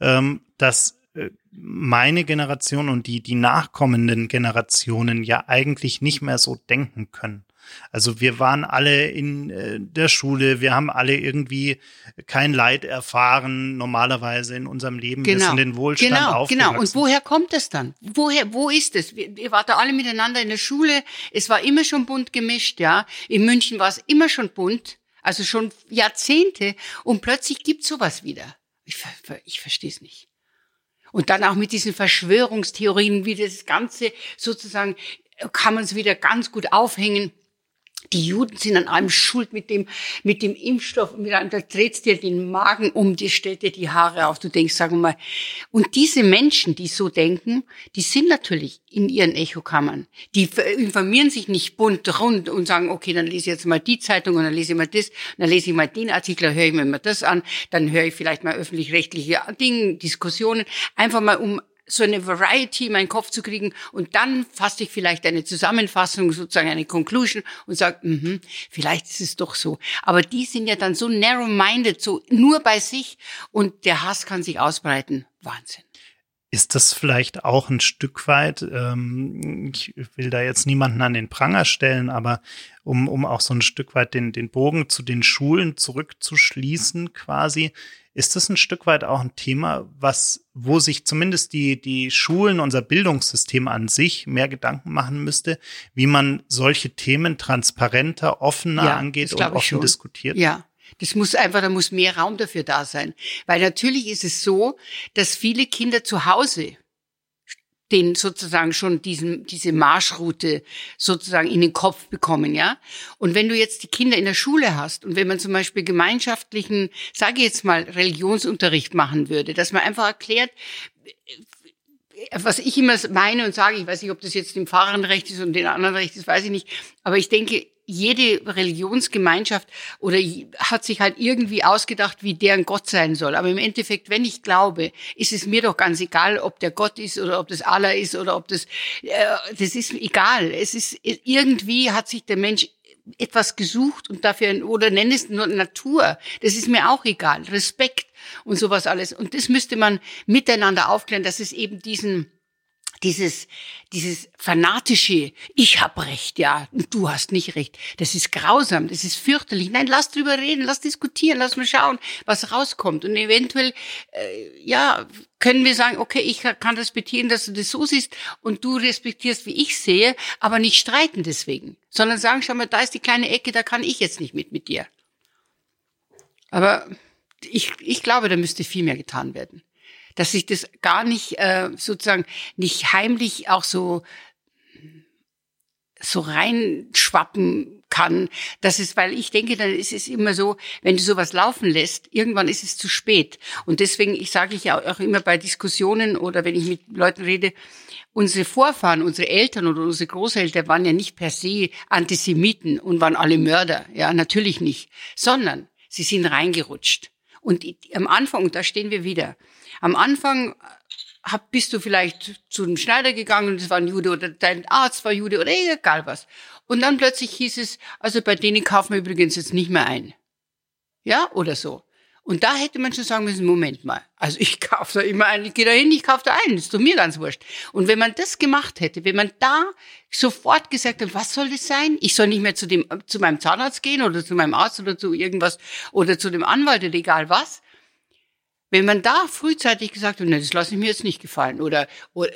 ähm, dass äh, meine Generation und die, die nachkommenden Generationen ja eigentlich nicht mehr so denken können. Also wir waren alle in äh, der Schule, wir haben alle irgendwie kein Leid erfahren, normalerweise in unserem Leben, genau. wir sind den Wohlstand genau, aufgewachsen. Genau, und woher kommt es dann? Woher, wo ist es? Wir, wir waren da alle miteinander in der Schule, es war immer schon bunt gemischt, ja. In München war es immer schon bunt, also schon Jahrzehnte und plötzlich gibt's sowas wieder. Ich, ich verstehe es nicht. Und dann auch mit diesen Verschwörungstheorien, wie das Ganze sozusagen, kann man es wieder ganz gut aufhängen die Juden sind an allem schuld mit dem, mit dem Impfstoff. Und da dreht dir den Magen um, dir stellt dir die Haare auf. Du denkst, sagen wir mal. Und diese Menschen, die so denken, die sind natürlich in ihren Echokammern. Die informieren sich nicht bunt rund und sagen, okay, dann lese ich jetzt mal die Zeitung und dann lese ich mal das, dann lese ich mal den Artikel, höre ich mir mal das an, dann höre ich vielleicht mal öffentlich-rechtliche Dinge, Diskussionen, einfach mal um so eine Variety in meinen Kopf zu kriegen und dann fasse ich vielleicht eine Zusammenfassung, sozusagen eine Conclusion und sage, mhm, vielleicht ist es doch so. Aber die sind ja dann so narrow-minded, so nur bei sich und der Hass kann sich ausbreiten. Wahnsinn. Ist das vielleicht auch ein Stück weit, ähm, ich will da jetzt niemanden an den Pranger stellen, aber um, um auch so ein Stück weit den, den Bogen zu den Schulen zurückzuschließen quasi, ist das ein Stück weit auch ein Thema, was, wo sich zumindest die, die Schulen, unser Bildungssystem an sich mehr Gedanken machen müsste, wie man solche Themen transparenter, offener ja, angeht und offen schon. diskutiert? Ja. Das muss einfach, da muss mehr Raum dafür da sein. Weil natürlich ist es so, dass viele Kinder zu Hause den sozusagen schon diesen, diese Marschroute sozusagen in den Kopf bekommen, ja. Und wenn du jetzt die Kinder in der Schule hast und wenn man zum Beispiel gemeinschaftlichen, sage ich jetzt mal, Religionsunterricht machen würde, dass man einfach erklärt, was ich immer meine und sage, ich weiß nicht, ob das jetzt dem Fahrern recht ist und den anderen recht ist, weiß ich nicht, aber ich denke, jede Religionsgemeinschaft oder hat sich halt irgendwie ausgedacht, wie deren Gott sein soll. Aber im Endeffekt, wenn ich glaube, ist es mir doch ganz egal, ob der Gott ist oder ob das Allah ist oder ob das, äh, das ist egal. Es ist, irgendwie hat sich der Mensch etwas gesucht und dafür, oder nenn es nur Natur. Das ist mir auch egal. Respekt und sowas alles. Und das müsste man miteinander aufklären, dass es eben diesen, dieses, dieses fanatische, ich hab Recht, ja, und du hast nicht Recht. Das ist grausam, das ist fürchterlich. Nein, lass drüber reden, lass diskutieren, lass mal schauen, was rauskommt. Und eventuell, äh, ja, können wir sagen, okay, ich kann respektieren, dass du das so siehst und du respektierst, wie ich sehe, aber nicht streiten deswegen, sondern sagen, schau mal, da ist die kleine Ecke, da kann ich jetzt nicht mit mit dir. Aber ich, ich glaube, da müsste viel mehr getan werden dass sich das gar nicht äh, sozusagen nicht heimlich auch so so reinschwappen kann. Das ist, weil ich denke, dann ist es immer so, wenn du sowas laufen lässt, irgendwann ist es zu spät. Und deswegen, ich sage ich ja auch immer bei Diskussionen oder wenn ich mit Leuten rede, unsere Vorfahren, unsere Eltern oder unsere Großeltern waren ja nicht per se Antisemiten und waren alle Mörder. Ja, natürlich nicht. Sondern sie sind reingerutscht. Und am Anfang, da stehen wir wieder, am Anfang hab, bist du vielleicht zu einem Schneider gegangen und es war ein Jude oder dein Arzt war Jude oder egal was. Und dann plötzlich hieß es, also bei denen kaufen wir übrigens jetzt nicht mehr ein. Ja, oder so. Und da hätte man schon sagen müssen, Moment mal, also ich kaufe da immer ein, ich gehe da hin, ich kaufe da ein, das ist doch mir ganz wurscht. Und wenn man das gemacht hätte, wenn man da sofort gesagt hat, was soll das sein? Ich soll nicht mehr zu dem, zu meinem Zahnarzt gehen oder zu meinem Arzt oder zu irgendwas oder zu dem Anwalt oder egal was, wenn man da frühzeitig gesagt hat, ne, das lasse ich mir jetzt nicht gefallen oder, oder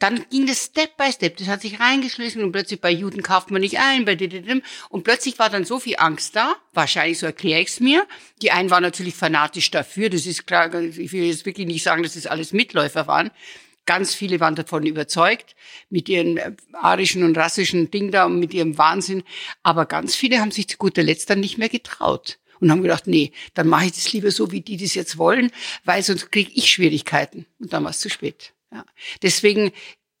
dann ging das Step by Step. Das hat sich reingeschlissen und plötzlich bei Juden kauft man nicht ein, bei dem und plötzlich war dann so viel Angst da. Wahrscheinlich so erkläre ich es mir. Die einen waren natürlich fanatisch dafür. Das ist klar. Ich will jetzt wirklich nicht sagen, dass das alles Mitläufer waren. Ganz viele waren davon überzeugt, mit ihren äh, arischen und rassischen Ding da und mit ihrem Wahnsinn. Aber ganz viele haben sich zu guter Letzt dann nicht mehr getraut und haben gedacht, nee, dann mache ich das lieber so, wie die das jetzt wollen, weil sonst kriege ich Schwierigkeiten. Und dann war es zu spät. Ja. Deswegen,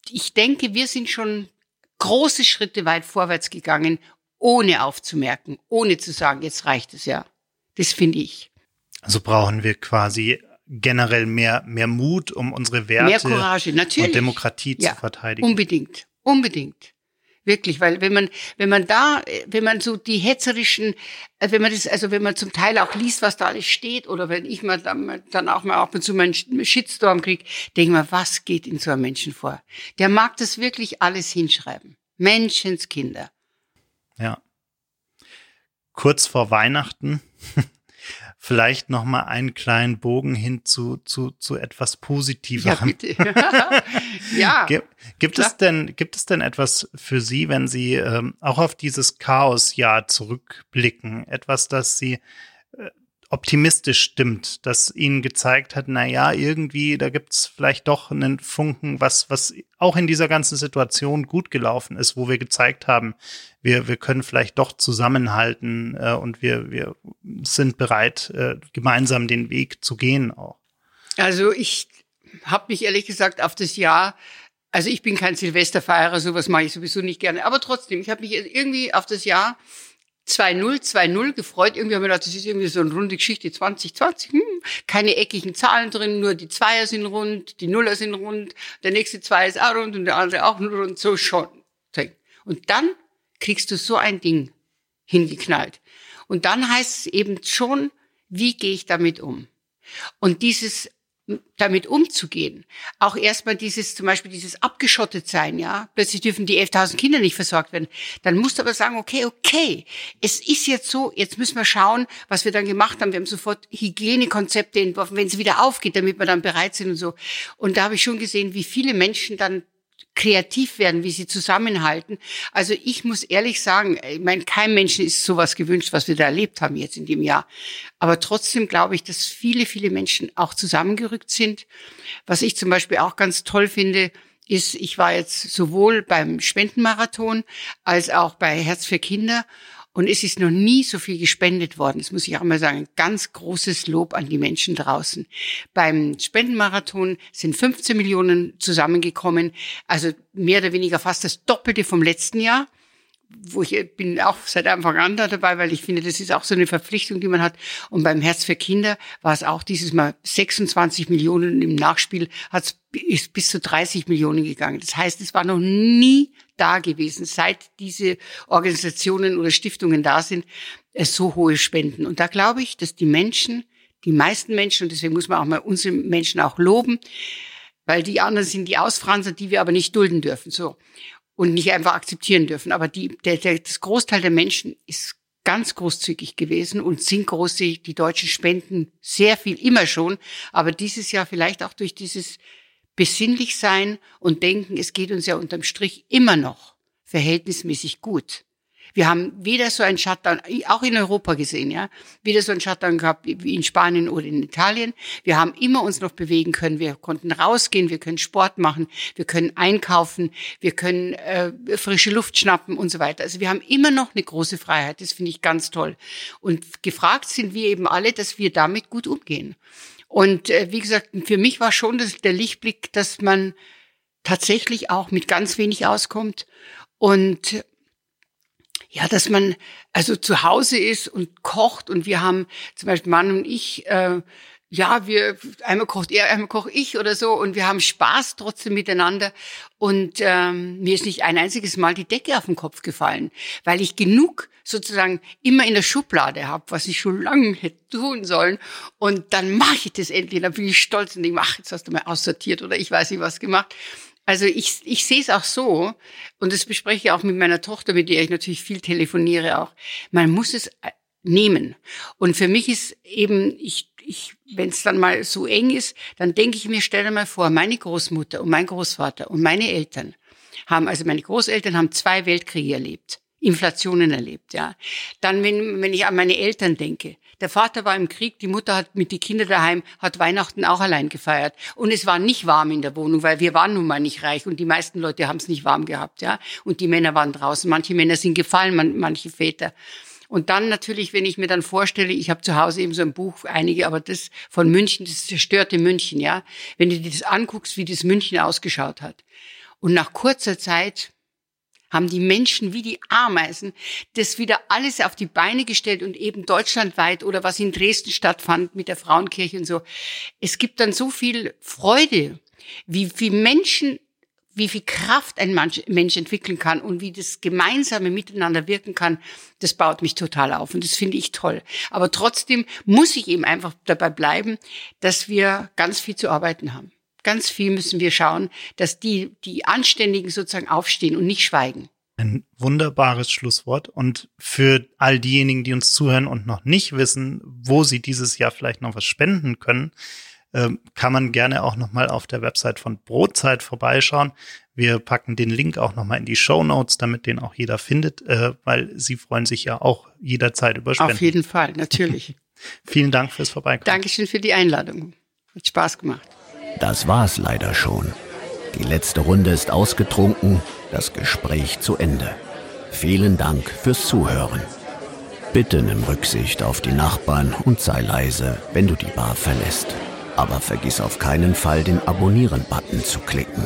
ich denke, wir sind schon große Schritte weit vorwärts gegangen, ohne aufzumerken, ohne zu sagen, jetzt reicht es ja. Das finde ich. Also brauchen wir quasi generell mehr, mehr Mut, um unsere Werte Courage, und Demokratie ja, zu verteidigen. Unbedingt, unbedingt. Wirklich, weil wenn man, wenn man da, wenn man so die hetzerischen, äh, wenn man das, also wenn man zum Teil auch liest, was da alles steht, oder wenn ich mal dann, dann auch mal ab und zu meinen Shitstorm kriege, denke mal, was geht in so einem Menschen vor? Der mag das wirklich alles hinschreiben. Menschenskinder. Ja. Kurz vor Weihnachten vielleicht noch mal einen kleinen Bogen hin zu, zu, zu etwas Positiverem. Ja, bitte. ja. Gibt, gibt es denn, gibt es denn etwas für Sie, wenn Sie ähm, auch auf dieses Chaosjahr zurückblicken? Etwas, das Sie optimistisch stimmt, das ihnen gezeigt hat, na ja, irgendwie, da gibt's vielleicht doch einen Funken, was, was auch in dieser ganzen Situation gut gelaufen ist, wo wir gezeigt haben, wir, wir können vielleicht doch zusammenhalten äh, und wir, wir sind bereit, äh, gemeinsam den Weg zu gehen auch. Also ich habe mich ehrlich gesagt auf das Jahr also ich bin kein Silvesterfeierer, sowas mache ich sowieso nicht gerne. Aber trotzdem, ich habe mich irgendwie auf das Jahr 2-0, 2-0 gefreut. Irgendwie haben wir gedacht, das ist irgendwie so eine runde Geschichte 2020. Hm, keine eckigen Zahlen drin, nur die Zweier sind rund, die Nuller sind rund, der nächste Zwei ist auch rund und der andere auch rund, so schon. Und dann kriegst du so ein Ding hingeknallt. Und dann heißt es eben schon, wie gehe ich damit um? Und dieses damit umzugehen. Auch erstmal dieses, zum Beispiel dieses abgeschottet sein, ja. Plötzlich dürfen die 11.000 Kinder nicht versorgt werden. Dann musst du aber sagen, okay, okay, es ist jetzt so, jetzt müssen wir schauen, was wir dann gemacht haben. Wir haben sofort Hygienekonzepte entworfen, wenn es wieder aufgeht, damit wir dann bereit sind und so. Und da habe ich schon gesehen, wie viele Menschen dann kreativ werden, wie sie zusammenhalten. Also ich muss ehrlich sagen, ich meine, kein Menschen ist sowas gewünscht, was wir da erlebt haben jetzt in dem Jahr. Aber trotzdem glaube ich, dass viele, viele Menschen auch zusammengerückt sind. Was ich zum Beispiel auch ganz toll finde, ist, ich war jetzt sowohl beim Spendenmarathon als auch bei Herz für Kinder und es ist noch nie so viel gespendet worden. Das muss ich auch mal sagen. Ganz großes Lob an die Menschen draußen. Beim Spendenmarathon sind 15 Millionen zusammengekommen. Also mehr oder weniger fast das Doppelte vom letzten Jahr wo ich bin auch seit Anfang an da dabei, weil ich finde, das ist auch so eine Verpflichtung, die man hat. Und beim Herz für Kinder war es auch dieses Mal 26 Millionen im Nachspiel hat es bis zu 30 Millionen gegangen. Das heißt, es war noch nie da gewesen, seit diese Organisationen oder Stiftungen da sind, es so hohe Spenden. Und da glaube ich, dass die Menschen, die meisten Menschen, und deswegen muss man auch mal unsere Menschen auch loben, weil die anderen sind die Ausfranser, die wir aber nicht dulden dürfen, so. Und nicht einfach akzeptieren dürfen. Aber die, der, der, das Großteil der Menschen ist ganz großzügig gewesen und sind großzügig. Die Deutschen spenden sehr viel, immer schon. Aber dieses Jahr vielleicht auch durch dieses besinnlich sein und denken, es geht uns ja unterm Strich immer noch verhältnismäßig gut. Wir haben weder so ein Shutdown, auch in Europa gesehen, ja, weder so ein Shutdown gehabt wie in Spanien oder in Italien. Wir haben immer uns noch bewegen können. Wir konnten rausgehen, wir können Sport machen, wir können einkaufen, wir können äh, frische Luft schnappen und so weiter. Also wir haben immer noch eine große Freiheit. Das finde ich ganz toll. Und gefragt sind wir eben alle, dass wir damit gut umgehen. Und äh, wie gesagt, für mich war schon das, der Lichtblick, dass man tatsächlich auch mit ganz wenig auskommt und ja, dass man also zu Hause ist und kocht und wir haben zum Beispiel Mann und ich äh, ja, wir einmal kocht er, einmal koche ich oder so und wir haben Spaß trotzdem miteinander. Und ähm, mir ist nicht ein einziges Mal die Decke auf den Kopf gefallen, weil ich genug sozusagen immer in der Schublade habe, was ich schon lange hätte tun sollen. Und dann mache ich das endlich, dann bin ich stolz und denke, ach, jetzt hast du mal aussortiert oder ich weiß nicht was gemacht. Also ich, ich sehe es auch so, und das bespreche ich auch mit meiner Tochter, mit der ich natürlich viel telefoniere auch. Man muss es äh, nehmen. Und für mich ist eben, ich ich, wenn es dann mal so eng ist, dann denke ich mir, stell dir mal vor, meine Großmutter und mein Großvater und meine Eltern haben, also meine Großeltern haben zwei Weltkriege erlebt, Inflationen erlebt, ja. Dann, wenn, wenn ich an meine Eltern denke, der Vater war im Krieg, die Mutter hat mit den Kindern daheim, hat Weihnachten auch allein gefeiert. Und es war nicht warm in der Wohnung, weil wir waren nun mal nicht reich und die meisten Leute haben es nicht warm gehabt, ja. Und die Männer waren draußen. Manche Männer sind gefallen, man, manche Väter. Und dann natürlich, wenn ich mir dann vorstelle, ich habe zu Hause eben so ein Buch, einige, aber das von München, das zerstörte München, ja. Wenn du dir das anguckst, wie das München ausgeschaut hat. Und nach kurzer Zeit haben die Menschen wie die Ameisen das wieder alles auf die Beine gestellt und eben deutschlandweit oder was in Dresden stattfand mit der Frauenkirche und so. Es gibt dann so viel Freude, wie wie Menschen wie viel Kraft ein Mensch entwickeln kann und wie das gemeinsame Miteinander wirken kann, das baut mich total auf und das finde ich toll. Aber trotzdem muss ich eben einfach dabei bleiben, dass wir ganz viel zu arbeiten haben. Ganz viel müssen wir schauen, dass die, die Anständigen sozusagen aufstehen und nicht schweigen. Ein wunderbares Schlusswort. Und für all diejenigen, die uns zuhören und noch nicht wissen, wo sie dieses Jahr vielleicht noch was spenden können, ähm, kann man gerne auch nochmal auf der Website von Brotzeit vorbeischauen. Wir packen den Link auch nochmal in die Show Notes, damit den auch jeder findet, äh, weil sie freuen sich ja auch jederzeit über Spenden. Auf jeden Fall, natürlich. Vielen Dank fürs Vorbeikommen. Dankeschön für die Einladung. Hat Spaß gemacht. Das war's leider schon. Die letzte Runde ist ausgetrunken, das Gespräch zu Ende. Vielen Dank fürs Zuhören. Bitte nimm Rücksicht auf die Nachbarn und sei leise, wenn du die Bar verlässt. Aber vergiss auf keinen Fall, den Abonnieren-Button zu klicken.